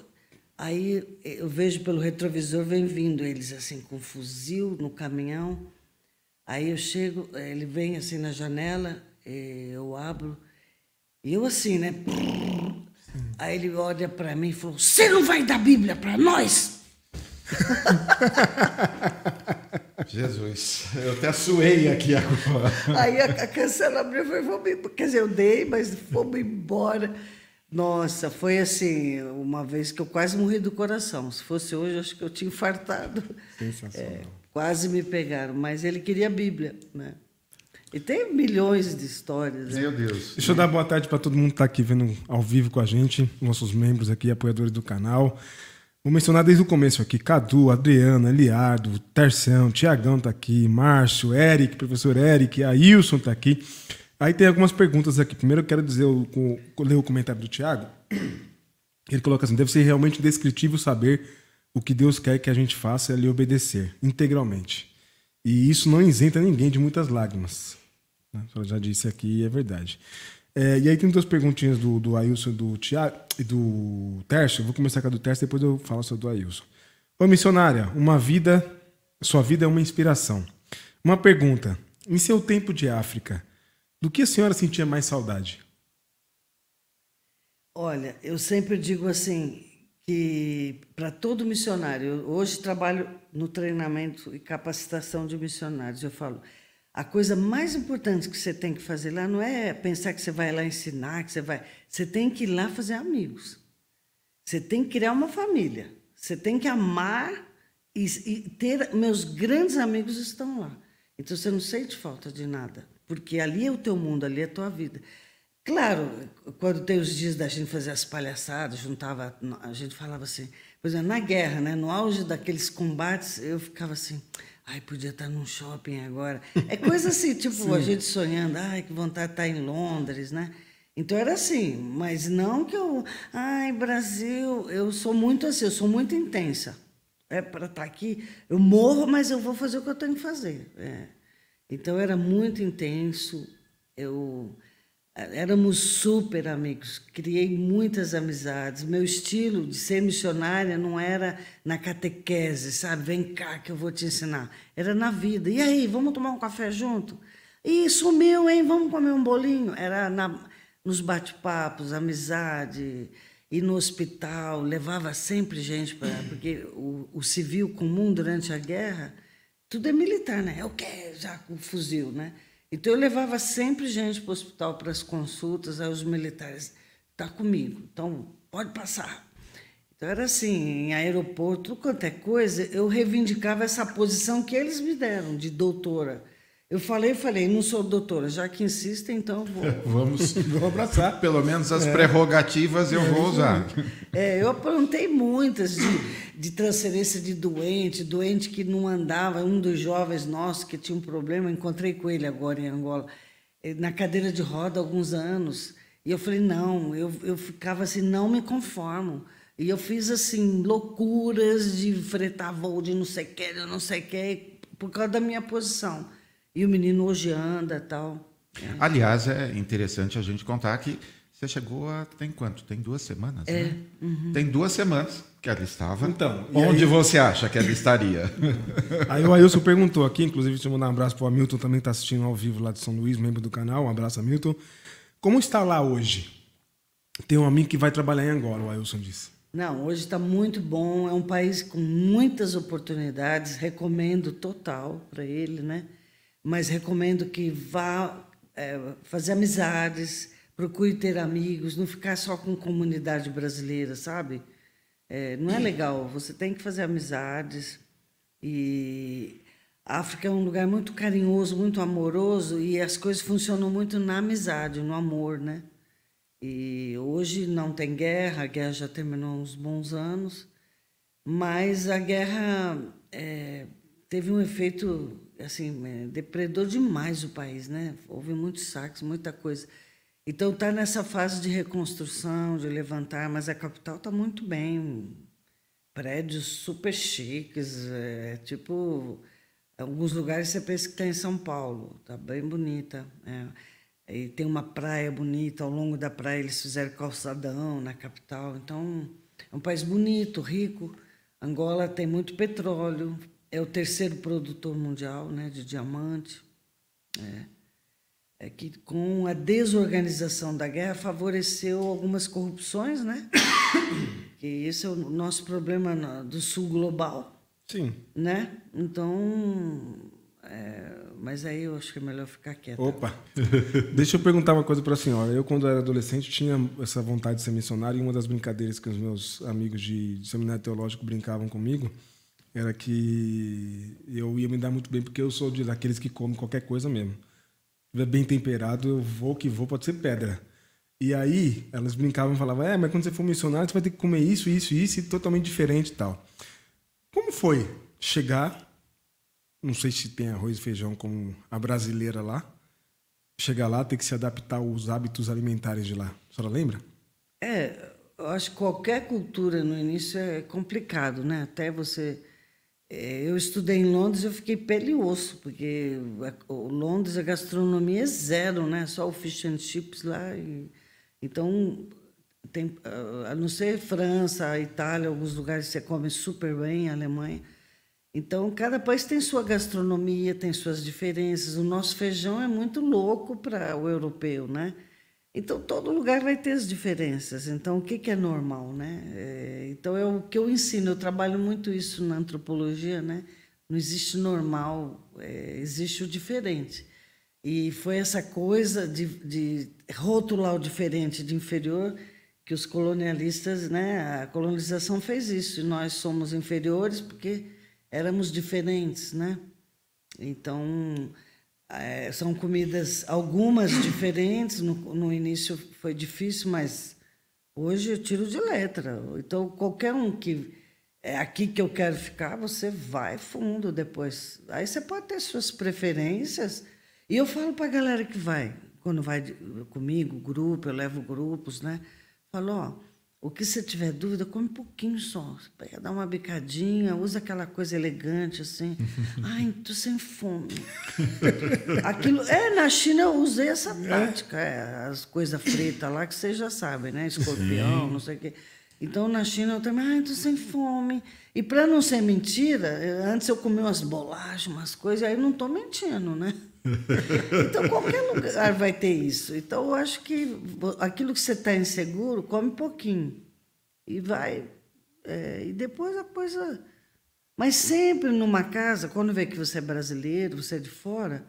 Aí eu vejo pelo retrovisor, vem vindo eles assim, com um fuzil no caminhão. Aí eu chego, ele vem assim na janela, eu abro, e eu assim, né? Aí ele olha para mim e falou: Você não vai dar Bíblia para nós? <laughs> Jesus, eu até suei aqui agora. Aí a, a cancela abriu e falou, quer dizer, eu dei, mas fomos embora. Nossa, foi assim, uma vez que eu quase morri do coração. Se fosse hoje, acho que eu tinha infartado. Sensacional. É, quase me pegaram, mas ele queria a Bíblia, né? E tem milhões de histórias. Né? Meu Deus. Deixa eu dar boa tarde para todo mundo que está aqui vendo ao vivo com a gente, nossos membros aqui, apoiadores do canal. Vou mencionar desde o começo aqui: Cadu, Adriana, Eliardo, Terção, Tiagão tá aqui, Márcio, Eric, professor Eric, Ailson tá aqui. Aí tem algumas perguntas aqui. Primeiro eu quero dizer, eu, ler o comentário do Tiago. <clears throat> Ele coloca assim: deve ser realmente descritivo saber o que Deus quer que a gente faça é lhe obedecer integralmente. E isso não isenta ninguém de muitas lágrimas. Né? Já disse aqui, é verdade. É, e aí tem duas perguntinhas do, do Ailson do Tiago e do Tércio. Vou começar com a do Tércio, depois eu falo sobre do Ailson. Ô, missionária, uma vida, sua vida é uma inspiração. Uma pergunta: em seu tempo de África, do que a senhora sentia mais saudade? Olha, eu sempre digo assim que para todo missionário, eu hoje trabalho no treinamento e capacitação de missionários, eu falo, a coisa mais importante que você tem que fazer lá não é pensar que você vai lá ensinar, que você vai, você tem que ir lá fazer amigos. Você tem que criar uma família. Você tem que amar e, e ter meus grandes amigos estão lá. Então você não sente falta de nada, porque ali é o teu mundo, ali é a tua vida. Claro, quando tem os dias da gente fazer as palhaçadas, juntava, a gente falava assim, por exemplo, na guerra, né, no auge daqueles combates, eu ficava assim, ai, podia estar num shopping agora. É coisa assim, <laughs> tipo, a gente sonhando, ai, que vontade de estar em Londres, né? Então era assim, mas não que eu, ai, Brasil, eu sou muito assim, eu sou muito intensa. É para estar aqui, eu morro, mas eu vou fazer o que eu tenho que fazer. É. Então era muito intenso, eu Éramos super amigos, criei muitas amizades. Meu estilo de ser missionária não era na catequese, sabe? Vem cá que eu vou te ensinar. Era na vida. E aí, vamos tomar um café junto? E sumiu, hein? Vamos comer um bolinho? Era na, nos bate-papos, amizade. E no hospital, levava sempre gente para. Porque o, o civil comum durante a guerra, tudo é militar, né? É o quê? Já com fuzil, né? Então eu levava sempre gente para o hospital para as consultas, aí os militares, está comigo, então pode passar. Então era assim, em aeroporto, tudo quanto é coisa, eu reivindicava essa posição que eles me deram de doutora. Eu falei, falei, não sou doutora, já que insistem, então vou. <laughs> Vamos, <laughs> vou abraçar. Pelo menos as é. prerrogativas eu é, vou usar. É, eu aprontei muitas de, de transferência de doente, doente que não andava. Um dos jovens nossos que tinha um problema, encontrei com ele agora em Angola, eh, na cadeira de roda há alguns anos. E eu falei, não, eu, eu ficava assim, não me conformo. E eu fiz assim, loucuras de fretar voo de não sei o que, de não sei o que, por causa da minha posição. E o menino hoje anda tal. É. Aliás, é interessante a gente contar que você chegou a. Tem quanto? Tem duas semanas? É. Né? Uhum. Tem duas semanas que ela estava. Então. Onde aí... você acha que ela estaria? <laughs> aí o Ailson perguntou aqui, inclusive, deixa eu mandar um abraço para o Hamilton, também está assistindo ao vivo lá de São Luís, membro do canal. Um abraço, Hamilton. Como está lá hoje? Tem um amigo que vai trabalhar em Angola, o Ailson disse. Não, hoje está muito bom. É um país com muitas oportunidades. Recomendo total para ele, né? Mas recomendo que vá é, fazer amizades, procure ter amigos, não ficar só com comunidade brasileira, sabe? É, não é legal. Você tem que fazer amizades e a África é um lugar muito carinhoso, muito amoroso e as coisas funcionam muito na amizade, no amor, né? E hoje não tem guerra, a guerra já terminou uns bons anos, mas a guerra é, teve um efeito assim, é, depredou demais o país, né? Houve muitos saques, muita coisa. Então está nessa fase de reconstrução, de levantar, mas a capital está muito bem, prédios super chiques, é, tipo alguns lugares você pensa que está em São Paulo, está bem bonita. É. E tem uma praia bonita, ao longo da praia eles fizeram calçadão na capital. Então, é um país bonito, rico. Angola tem muito petróleo, é o terceiro produtor mundial né, de diamante. É, é que com a desorganização da guerra favoreceu algumas corrupções, né? <coughs> que esse é o nosso problema do sul global. Sim. Né? Então, é, mas aí eu acho que é melhor ficar quieto. Opa! <laughs> Deixa eu perguntar uma coisa para a senhora. Eu, quando era adolescente, tinha essa vontade de ser missionário e uma das brincadeiras que os meus amigos de, de seminário teológico brincavam comigo era que eu ia me dar muito bem, porque eu sou daqueles que comem qualquer coisa mesmo. Bem temperado, eu vou que vou, pode ser pedra. E aí, elas brincavam e falavam: É, mas quando você for missionário, você vai ter que comer isso, isso, isso, e totalmente diferente e tal. Como foi chegar? Não sei se tem arroz e feijão como a brasileira lá. Chegar lá, ter que se adaptar aos hábitos alimentares de lá. A senhora lembra? É, eu acho que qualquer cultura no início é complicado, né? Até você eu estudei em Londres, eu fiquei pele e osso, porque Londres a gastronomia é zero, né? Só o fish and chips lá. E, então, tem, a não ser França, Itália, alguns lugares você come super bem, Alemanha. Então, cada país tem sua gastronomia, tem suas diferenças. O nosso feijão é muito louco para o europeu, né? Então, todo lugar vai ter as diferenças. Então, o que, é normal, né? É, então, é o que eu ensino. Eu trabalho muito isso na antropologia, né? Não existe normal, é, existe o diferente. E foi essa coisa de, de rotular o diferente de inferior que os colonialistas, né? A colonização fez isso. E nós somos inferiores porque éramos diferentes, né? Então é, são comidas, algumas diferentes. No, no início foi difícil, mas hoje eu tiro de letra. Então, qualquer um que é aqui que eu quero ficar, você vai fundo depois. Aí você pode ter suas preferências. E eu falo para a galera que vai, quando vai comigo, grupo, eu levo grupos, né? Falo, ó, o que você tiver dúvida, come um pouquinho só. Dá uma bicadinha, usa aquela coisa elegante assim. <laughs> Ai, tô sem fome. <laughs> Aquilo, é, na China eu usei essa tática, é, as coisas fritas lá que vocês já sabem, né? Escorpião, Sim. não sei o quê. Então na China eu também, ai, tô sem fome. E para não ser mentira, antes eu comi umas bolachas, umas coisas, aí eu não tô mentindo, né? <laughs> Então, qualquer lugar vai ter isso. Então, eu acho que aquilo que você está inseguro, come pouquinho. E vai. É, e depois a coisa. Mas sempre numa casa, quando vê que você é brasileiro, você é de fora,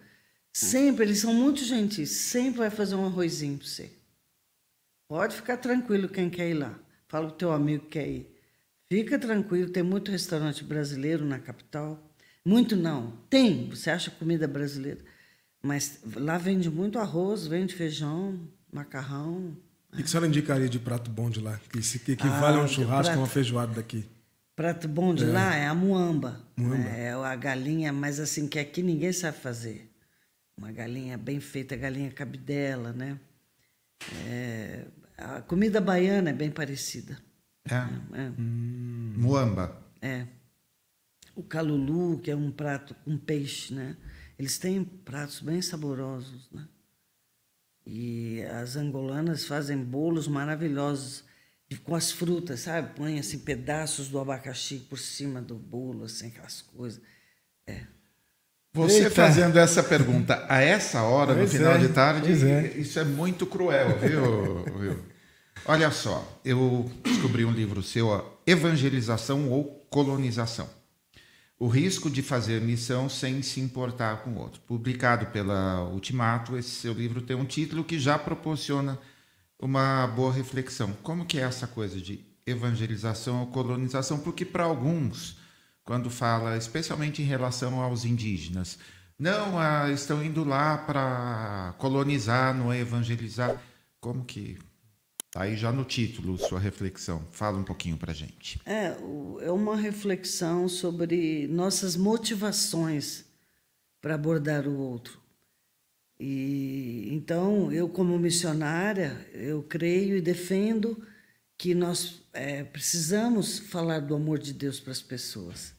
sempre, eles são muito gentis, sempre vai fazer um arrozinho para você. Pode ficar tranquilo quem quer ir lá. Fala o teu amigo que quer ir. Fica tranquilo, tem muito restaurante brasileiro na capital. Muito não. Tem, você acha comida brasileira. Mas lá vende muito arroz, vende feijão, macarrão. O que, a senhora indicaria de prato bom de lá? Que, que equivale ah, a um churrasco prato, uma feijoada daqui? Prato bom de é. lá é a muamba. muamba. É a galinha, mas assim, que aqui ninguém sabe fazer. Uma galinha bem feita, galinha cabidela, né? É, a comida baiana é bem parecida. É? é. Hum. Muamba. É. O calulu, que é um prato com peixe, né? Eles têm pratos bem saborosos, né? E as angolanas fazem bolos maravilhosos com as frutas, sabe? Põem assim pedaços do abacaxi por cima do bolo, assim, aquelas coisas. É. Você Eita. fazendo essa pergunta a essa hora, pois no final é, de tarde, é. isso é muito cruel, viu? Olha só, eu descobri um livro seu, Evangelização ou Colonização. O risco de fazer missão sem se importar com o outro. Publicado pela Ultimato, esse seu livro tem um título que já proporciona uma boa reflexão. Como que é essa coisa de evangelização ou colonização? Porque para alguns, quando fala, especialmente em relação aos indígenas, não, ah, estão indo lá para colonizar, não é evangelizar. Como que Tá aí já no título, sua reflexão. Fala um pouquinho para gente. É, é uma reflexão sobre nossas motivações para abordar o outro. E então, eu como missionária, eu creio e defendo que nós é, precisamos falar do amor de Deus para as pessoas.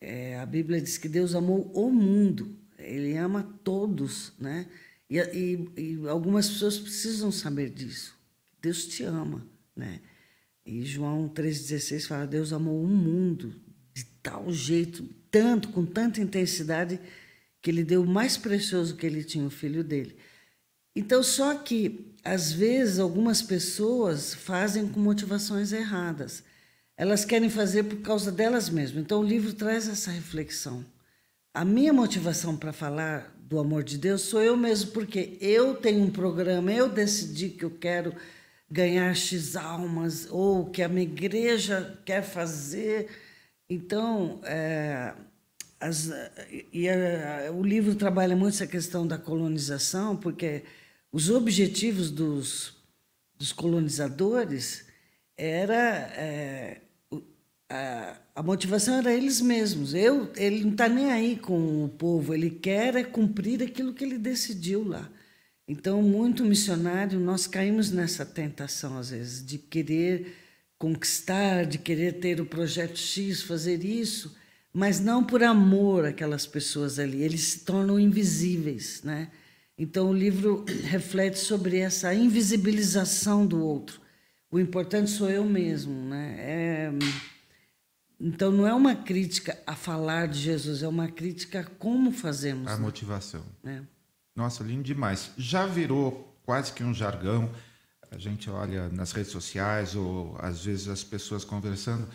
É, a Bíblia diz que Deus amou o mundo, Ele ama todos, né? E, e, e algumas pessoas precisam saber disso. Deus te ama, né? E João 3,16 fala: Deus amou o mundo de tal jeito, tanto, com tanta intensidade, que ele deu o mais precioso que ele tinha, o filho dele. Então, só que, às vezes, algumas pessoas fazem com motivações erradas. Elas querem fazer por causa delas mesmas. Então, o livro traz essa reflexão. A minha motivação para falar do amor de Deus sou eu mesmo, porque eu tenho um programa, eu decidi que eu quero ganhar X almas, ou que a minha igreja quer fazer. Então, é, as, e a, o livro trabalha muito essa questão da colonização, porque os objetivos dos, dos colonizadores era é, a, a, motivação era eles mesmos. Eu, ele não está nem aí com o povo, ele quer é cumprir aquilo que ele decidiu lá. Então, muito missionário, nós caímos nessa tentação, às vezes, de querer conquistar, de querer ter o projeto X, fazer isso, mas não por amor àquelas pessoas ali. Eles se tornam invisíveis, né? Então o livro reflete sobre essa invisibilização do outro. O importante sou eu mesmo, né? É... Então não é uma crítica a falar de Jesus, é uma crítica a como fazemos. A né? motivação. É. Nossa, lindo demais. Já virou quase que um jargão. A gente olha nas redes sociais ou às vezes as pessoas conversando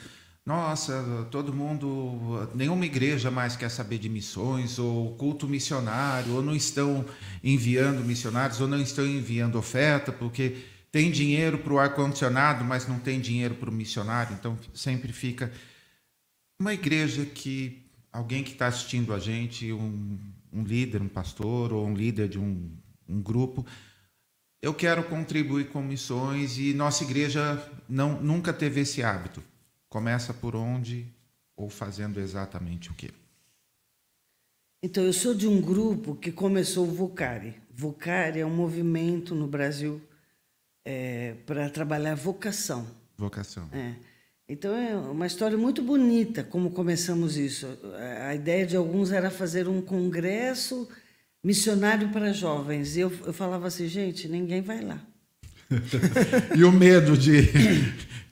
nossa, todo mundo, nenhuma igreja mais quer saber de missões, ou culto missionário, ou não estão enviando missionários, ou não estão enviando oferta, porque tem dinheiro para o ar-condicionado, mas não tem dinheiro para o missionário, então sempre fica. Uma igreja que alguém que está assistindo a gente, um, um, líder, um pastor, ou um líder de um, um grupo, eu quero contribuir com missões e nossa igreja não, nunca teve esse hábito Começa por onde ou fazendo exatamente o quê? Então, eu sou de um grupo que começou o Vocari. Vocari é um movimento no Brasil é, para trabalhar vocação. Vocação. É. Então, é uma história muito bonita como começamos isso. A ideia de alguns era fazer um congresso missionário para jovens. E eu, eu falava assim, gente, ninguém vai lá. <laughs> e o medo de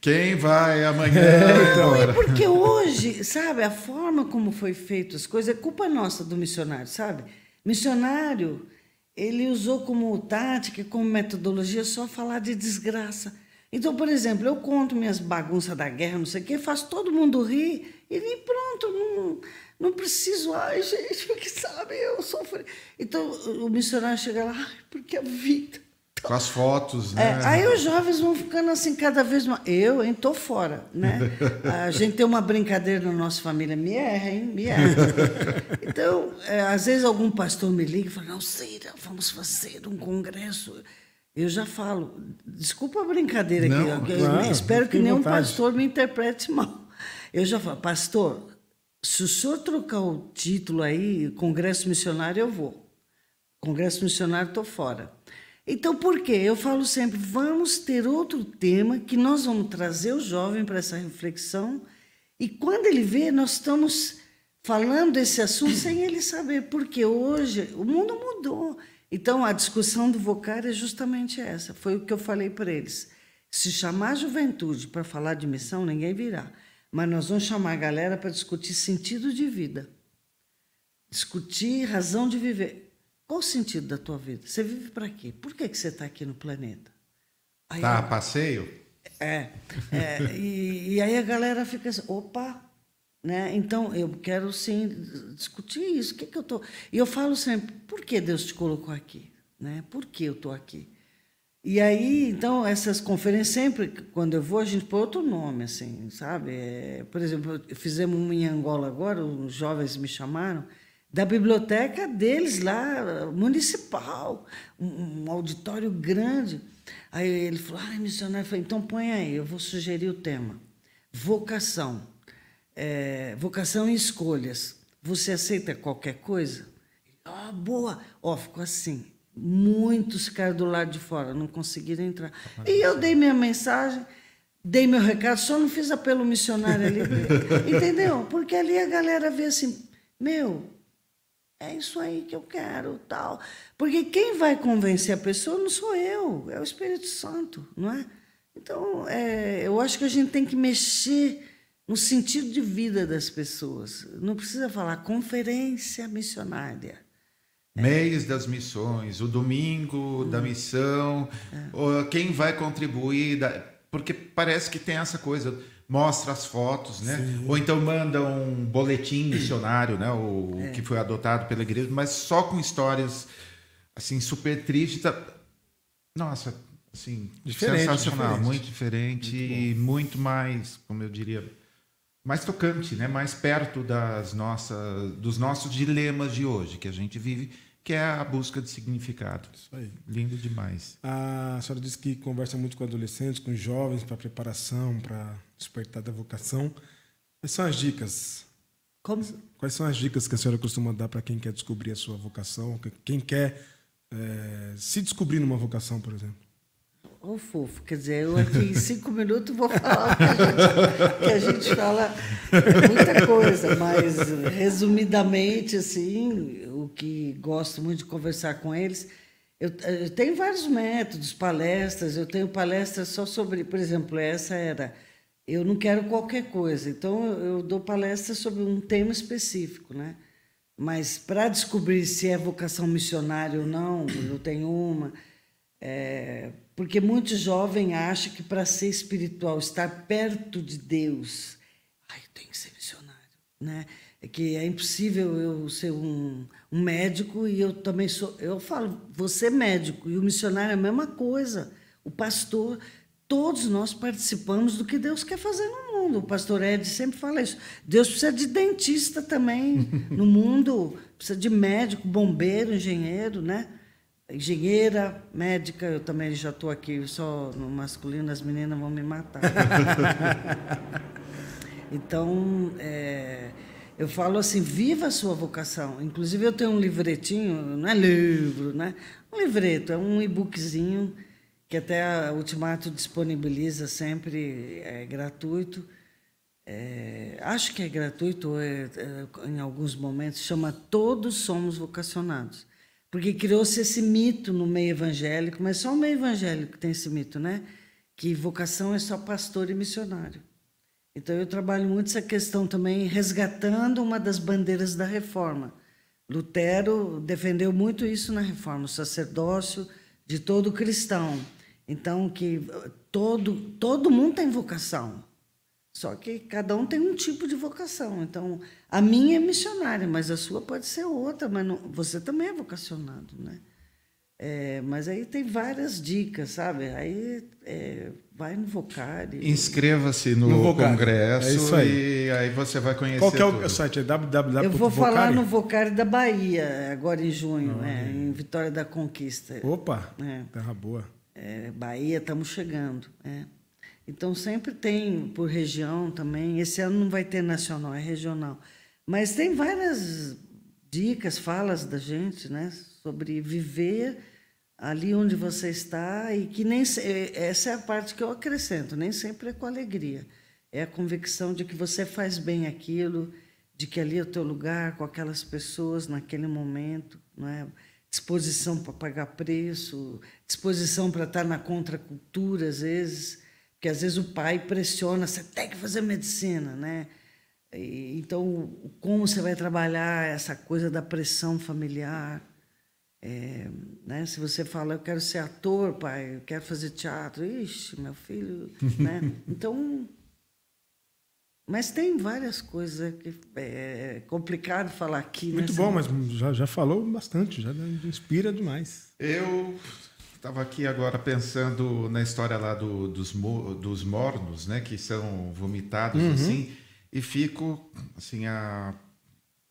quem vai amanhã? É, então, é porque hoje, sabe, a forma como foi feito as coisas é culpa nossa do missionário, sabe? Missionário, ele usou como tática, como metodologia só falar de desgraça. Então, por exemplo, eu conto minhas bagunças da guerra, não sei o quê, faço todo mundo rir e pronto, não, não preciso, ai gente, porque sabe, eu sofro. Então, o missionário chega lá, ai, porque a vida com as fotos, né? É, aí os jovens vão ficando assim cada vez mais. Eu, hein, tô fora, né? <laughs> A gente tem uma brincadeira na nossa família, me erra, hein? Me erra. <laughs> Então, é, às vezes algum pastor me liga e fala, não, Cira, vamos fazer um congresso. Eu já falo, desculpa a brincadeira não, aqui, claro, espero que nenhum vontade. pastor me interprete mal. Eu já falo, pastor, se o senhor trocar o título aí, Congresso Missionário, eu vou. Congresso Missionário, estou fora. Então, por quê? Eu falo sempre, vamos ter outro tema que nós vamos trazer o jovem para essa reflexão e quando ele vê, nós estamos falando desse assunto sem ele saber, porque hoje o mundo mudou. Então, a discussão do vocário é justamente essa. Foi o que eu falei para eles. Se chamar a juventude para falar de missão, ninguém virá. Mas nós vamos chamar a galera para discutir sentido de vida, discutir razão de viver. Qual o sentido da tua vida? Você vive para quê? Por que, que você está aqui no planeta? Aí, tá a passeio? É. é e, e, aí a galera fica assim, opa, né? Então eu quero sim discutir isso. O que, que eu tô? E eu falo sempre, por que Deus te colocou aqui? Né? Por que eu estou aqui? E aí, então, essas conferências, sempre, quando eu vou, a gente põe outro nome, assim, sabe? É, por exemplo, fizemos uma em Angola agora, os jovens me chamaram, da biblioteca deles lá, municipal, um, um auditório grande. Aí ele falou, ah, missionário, eu falei, então põe aí, eu vou sugerir o tema. Vocação. É, vocação e escolhas. Você aceita qualquer coisa? Ah, boa. Ó, oh, ficou assim. Muitos ficaram do lado de fora, não conseguiram entrar. E eu dei minha mensagem, dei meu recado, só não fiz apelo missionário ali. <laughs> entendeu? Porque ali a galera vê assim, meu, é isso aí que eu quero, tal. Porque quem vai convencer a pessoa não sou eu, é o Espírito Santo, não é? Então, é, eu acho que a gente tem que mexer no sentido de vida das pessoas. Não precisa falar conferência missionária. Mês das missões, o domingo da missão, é. quem vai contribuir, porque parece que tem essa coisa mostra as fotos, né? Sim. Ou então manda um boletim <clears throat> missionário, né? O é. que foi adotado pela igreja, mas só com histórias assim super tristes. Tá... Nossa, assim, diferente, sensacional, diferente. muito diferente muito e muito mais, como eu diria, mais tocante, né? Mais perto das nossas, dos nossos dilemas de hoje que a gente vive que é a busca de significado. Isso aí. Lindo demais. A senhora disse que conversa muito com adolescentes, com jovens, para preparação, para despertar da vocação. Quais são as dicas? Como? Quais são as dicas que a senhora costuma dar para quem quer descobrir a sua vocação? Quem quer é, se descobrir numa vocação, por exemplo? O fofo. Quer dizer, eu aqui em cinco minutos vou falar que a gente, que a gente fala muita coisa, mas resumidamente, assim, o que gosto muito de conversar com eles. Eu, eu tenho vários métodos, palestras, eu tenho palestras só sobre, por exemplo, essa era eu não quero qualquer coisa. Então, eu dou palestras sobre um tema específico, né? Mas para descobrir se é vocação missionária ou não, eu tenho uma. É, porque muito jovem acha que para ser espiritual, estar perto de Deus, ai, tem que ser missionário, né? É que é impossível eu ser um, um médico e eu também sou. Eu falo, você é médico e o missionário é a mesma coisa. O pastor, todos nós participamos do que Deus quer fazer no mundo. O pastor Ed sempre fala isso. Deus precisa de dentista também no mundo, precisa de médico, bombeiro, engenheiro, né? Engenheira, médica, eu também já estou aqui só no masculino, as meninas vão me matar. <laughs> então, é, eu falo assim, viva a sua vocação. Inclusive, eu tenho um livretinho, não é livro, né? Um livreto, é um e-bookzinho que até a Ultimato disponibiliza sempre, é gratuito. É, acho que é gratuito é, é, em alguns momentos, chama Todos Somos Vocacionados. Porque criou-se esse mito no meio evangélico, mas só o meio evangélico tem esse mito, né? Que vocação é só pastor e missionário. Então eu trabalho muito essa questão também, resgatando uma das bandeiras da reforma. Lutero defendeu muito isso na reforma, o sacerdócio de todo cristão. Então que todo todo mundo tem vocação. Só que cada um tem um tipo de vocação. Então, a minha é missionária, mas a sua pode ser outra, mas não, você também é vocacionado, né? É, mas aí tem várias dicas, sabe? Aí é, vai no Vocari. Inscreva-se no, no congresso é isso aí. e aí você vai conhecer. Qual que é o site? É www. Eu vou falar no Vocari da Bahia, agora em junho, ah, é, em Vitória da Conquista. Opa! É. Terra boa. É, Bahia, estamos chegando. É. Então sempre tem por região também. Esse ano não vai ter nacional, é regional. Mas tem várias dicas, falas da gente, né, sobre viver ali onde você está e que nem essa é a parte que eu acrescento, nem sempre é com alegria. É a convicção de que você faz bem aquilo, de que ali é o teu lugar com aquelas pessoas naquele momento, não é? Disposição para pagar preço, disposição para estar na contracultura às vezes porque às vezes o pai pressiona, você tem que fazer medicina, né? E, então, como você vai trabalhar essa coisa da pressão familiar? É, né? Se você fala, eu quero ser ator, pai, eu quero fazer teatro, ixi, meu filho, <laughs> né? Então, mas tem várias coisas que é complicado falar aqui. Muito bom, mas já, já falou bastante, já inspira demais. Eu Estava aqui agora pensando na história lá do, dos, dos mornos, né, que são vomitados uhum. assim, e fico assim a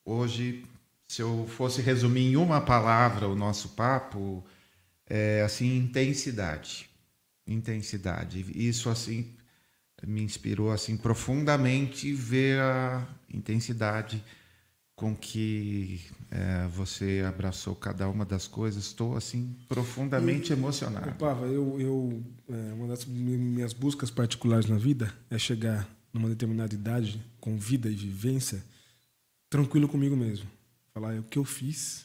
hoje se eu fosse resumir em uma palavra o nosso papo, é assim intensidade, intensidade. Isso assim me inspirou assim profundamente ver a intensidade com que é, você abraçou cada uma das coisas. Estou assim profundamente emocionado. Pava, eu, eu é, uma das minhas buscas particulares na vida é chegar numa determinada idade, com vida e vivência, tranquilo comigo mesmo. Falar o que eu fiz,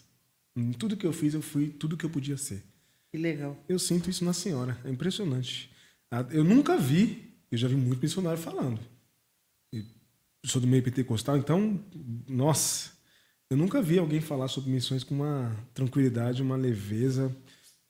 em tudo que eu fiz eu fui tudo que eu podia ser. Que legal. Eu sinto isso na senhora, é impressionante. Eu nunca vi, eu já vi muito missionário falando sou do meio pentecostal, então, nossa, eu nunca vi alguém falar sobre missões com uma tranquilidade, uma leveza.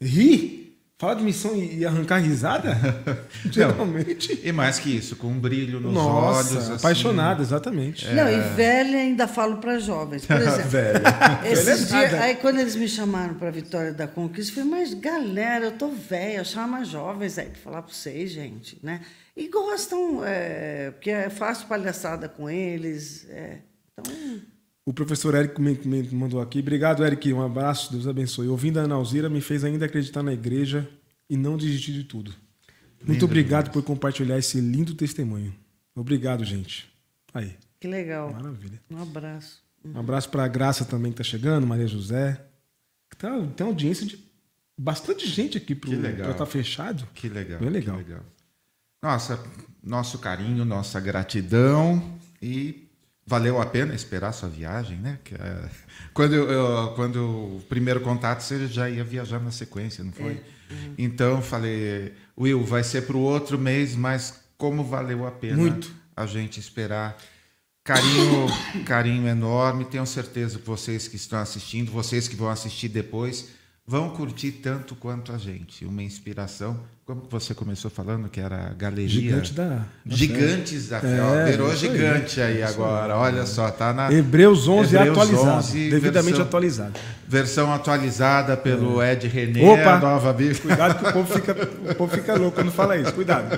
Ri! Falar de missão e arrancar risada? <laughs> Geralmente. e mais que isso, com um brilho nos Nossa, olhos. Assim. apaixonado, exatamente. É... Não, e velha ainda falo para jovens. Por <laughs> exemplo, velha. Esses dias, aí quando eles me chamaram para a Vitória da Conquista, eu falei, mas galera, eu tô velha, chama jovens aí para falar para vocês, gente, né? E gostam, é, porque é fácil palhaçada com eles. É, então... O professor Eric me, me mandou aqui. Obrigado, Eric. Um abraço, Deus abençoe. Ouvindo a Ana Alzira me fez ainda acreditar na igreja e não desistir de tudo. Muito lindo obrigado por compartilhar esse lindo testemunho. Obrigado, gente. Aí. Que legal. Maravilha. Um abraço. Um abraço para a Graça também que está chegando, Maria José. Tá, tem audiência de bastante gente aqui para estar tá fechado. Que legal. Bem legal. legal. Nossa, nosso carinho, nossa gratidão e valeu a pena esperar sua viagem, né? É, quando, eu, quando o primeiro contato você já ia viajar na sequência, não foi? É. Uhum. Então falei, Will, vai ser para o outro mês, mas como valeu a pena Muito. a gente esperar. Carinho, <coughs> carinho enorme. Tenho certeza que vocês que estão assistindo, vocês que vão assistir depois, vão curtir tanto quanto a gente. Uma inspiração como você começou falando que era a galeria Gigante da, Gigantes da Fé. É, Virou gigante aí, aí agora. Olha só, tá na Hebreus 11 Hebreus atualizado, 11, devidamente versão, atualizado. Versão atualizada pelo é. Ed René, Opa, nova <laughs> Bíblia. Cuidado que o povo fica, o povo fica louco quando fala isso. Cuidado.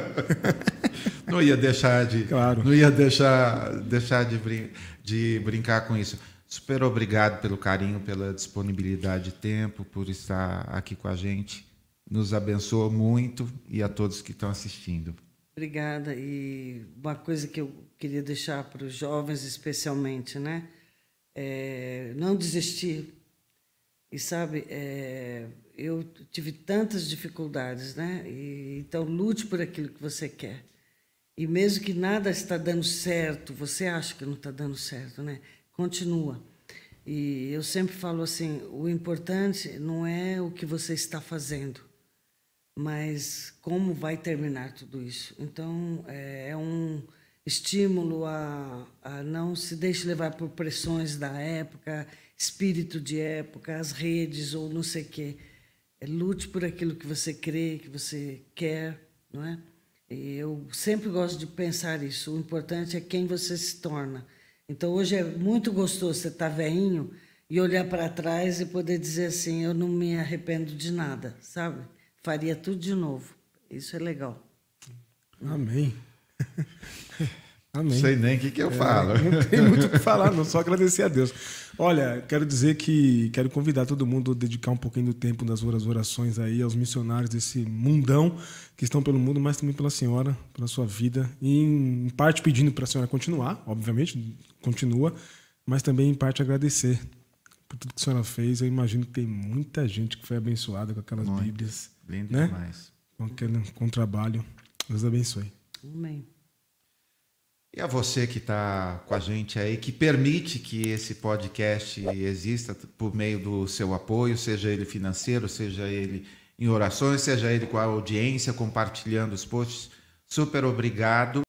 Não ia deixar de, claro. não ia deixar, deixar de, brin de brincar com isso. Super obrigado pelo carinho, pela disponibilidade de tempo, por estar aqui com a gente nos abençoa muito e a todos que estão assistindo. Obrigada. E uma coisa que eu queria deixar para os jovens, especialmente, né? É não desistir. E sabe, é, eu tive tantas dificuldades, né? E, então lute por aquilo que você quer. E mesmo que nada está dando certo, você acha que não está dando certo, né? Continua. E eu sempre falo assim: o importante não é o que você está fazendo, mas como vai terminar tudo isso? Então, é, é um estímulo a, a não se deixe levar por pressões da época, espírito de época, as redes ou não sei o quê. É, lute por aquilo que você crê, que você quer, não é? E eu sempre gosto de pensar isso. O importante é quem você se torna. Então, hoje é muito gostoso você estar tá veinho e olhar para trás e poder dizer assim: eu não me arrependo de nada, sabe? faria tudo de novo. Isso é legal. Amém. <laughs> Amém. Sei nem o que, que eu é, falo. Não tem muito o que falar, não, só agradecer a Deus. Olha, quero dizer que quero convidar todo mundo a dedicar um pouquinho do tempo das orações aí aos missionários desse mundão que estão pelo mundo, mas também pela senhora, pela sua vida. E em parte pedindo para a senhora continuar, obviamente, continua, mas também em parte agradecer por tudo que a senhora fez. Eu imagino que tem muita gente que foi abençoada com aquelas Muito. Bíblias Lindo né? demais. Com, aquele, com o trabalho. Deus abençoe. Amém. E a você que está com a gente aí, que permite que esse podcast exista por meio do seu apoio, seja ele financeiro, seja ele em orações, seja ele com a audiência, compartilhando os posts. Super obrigado.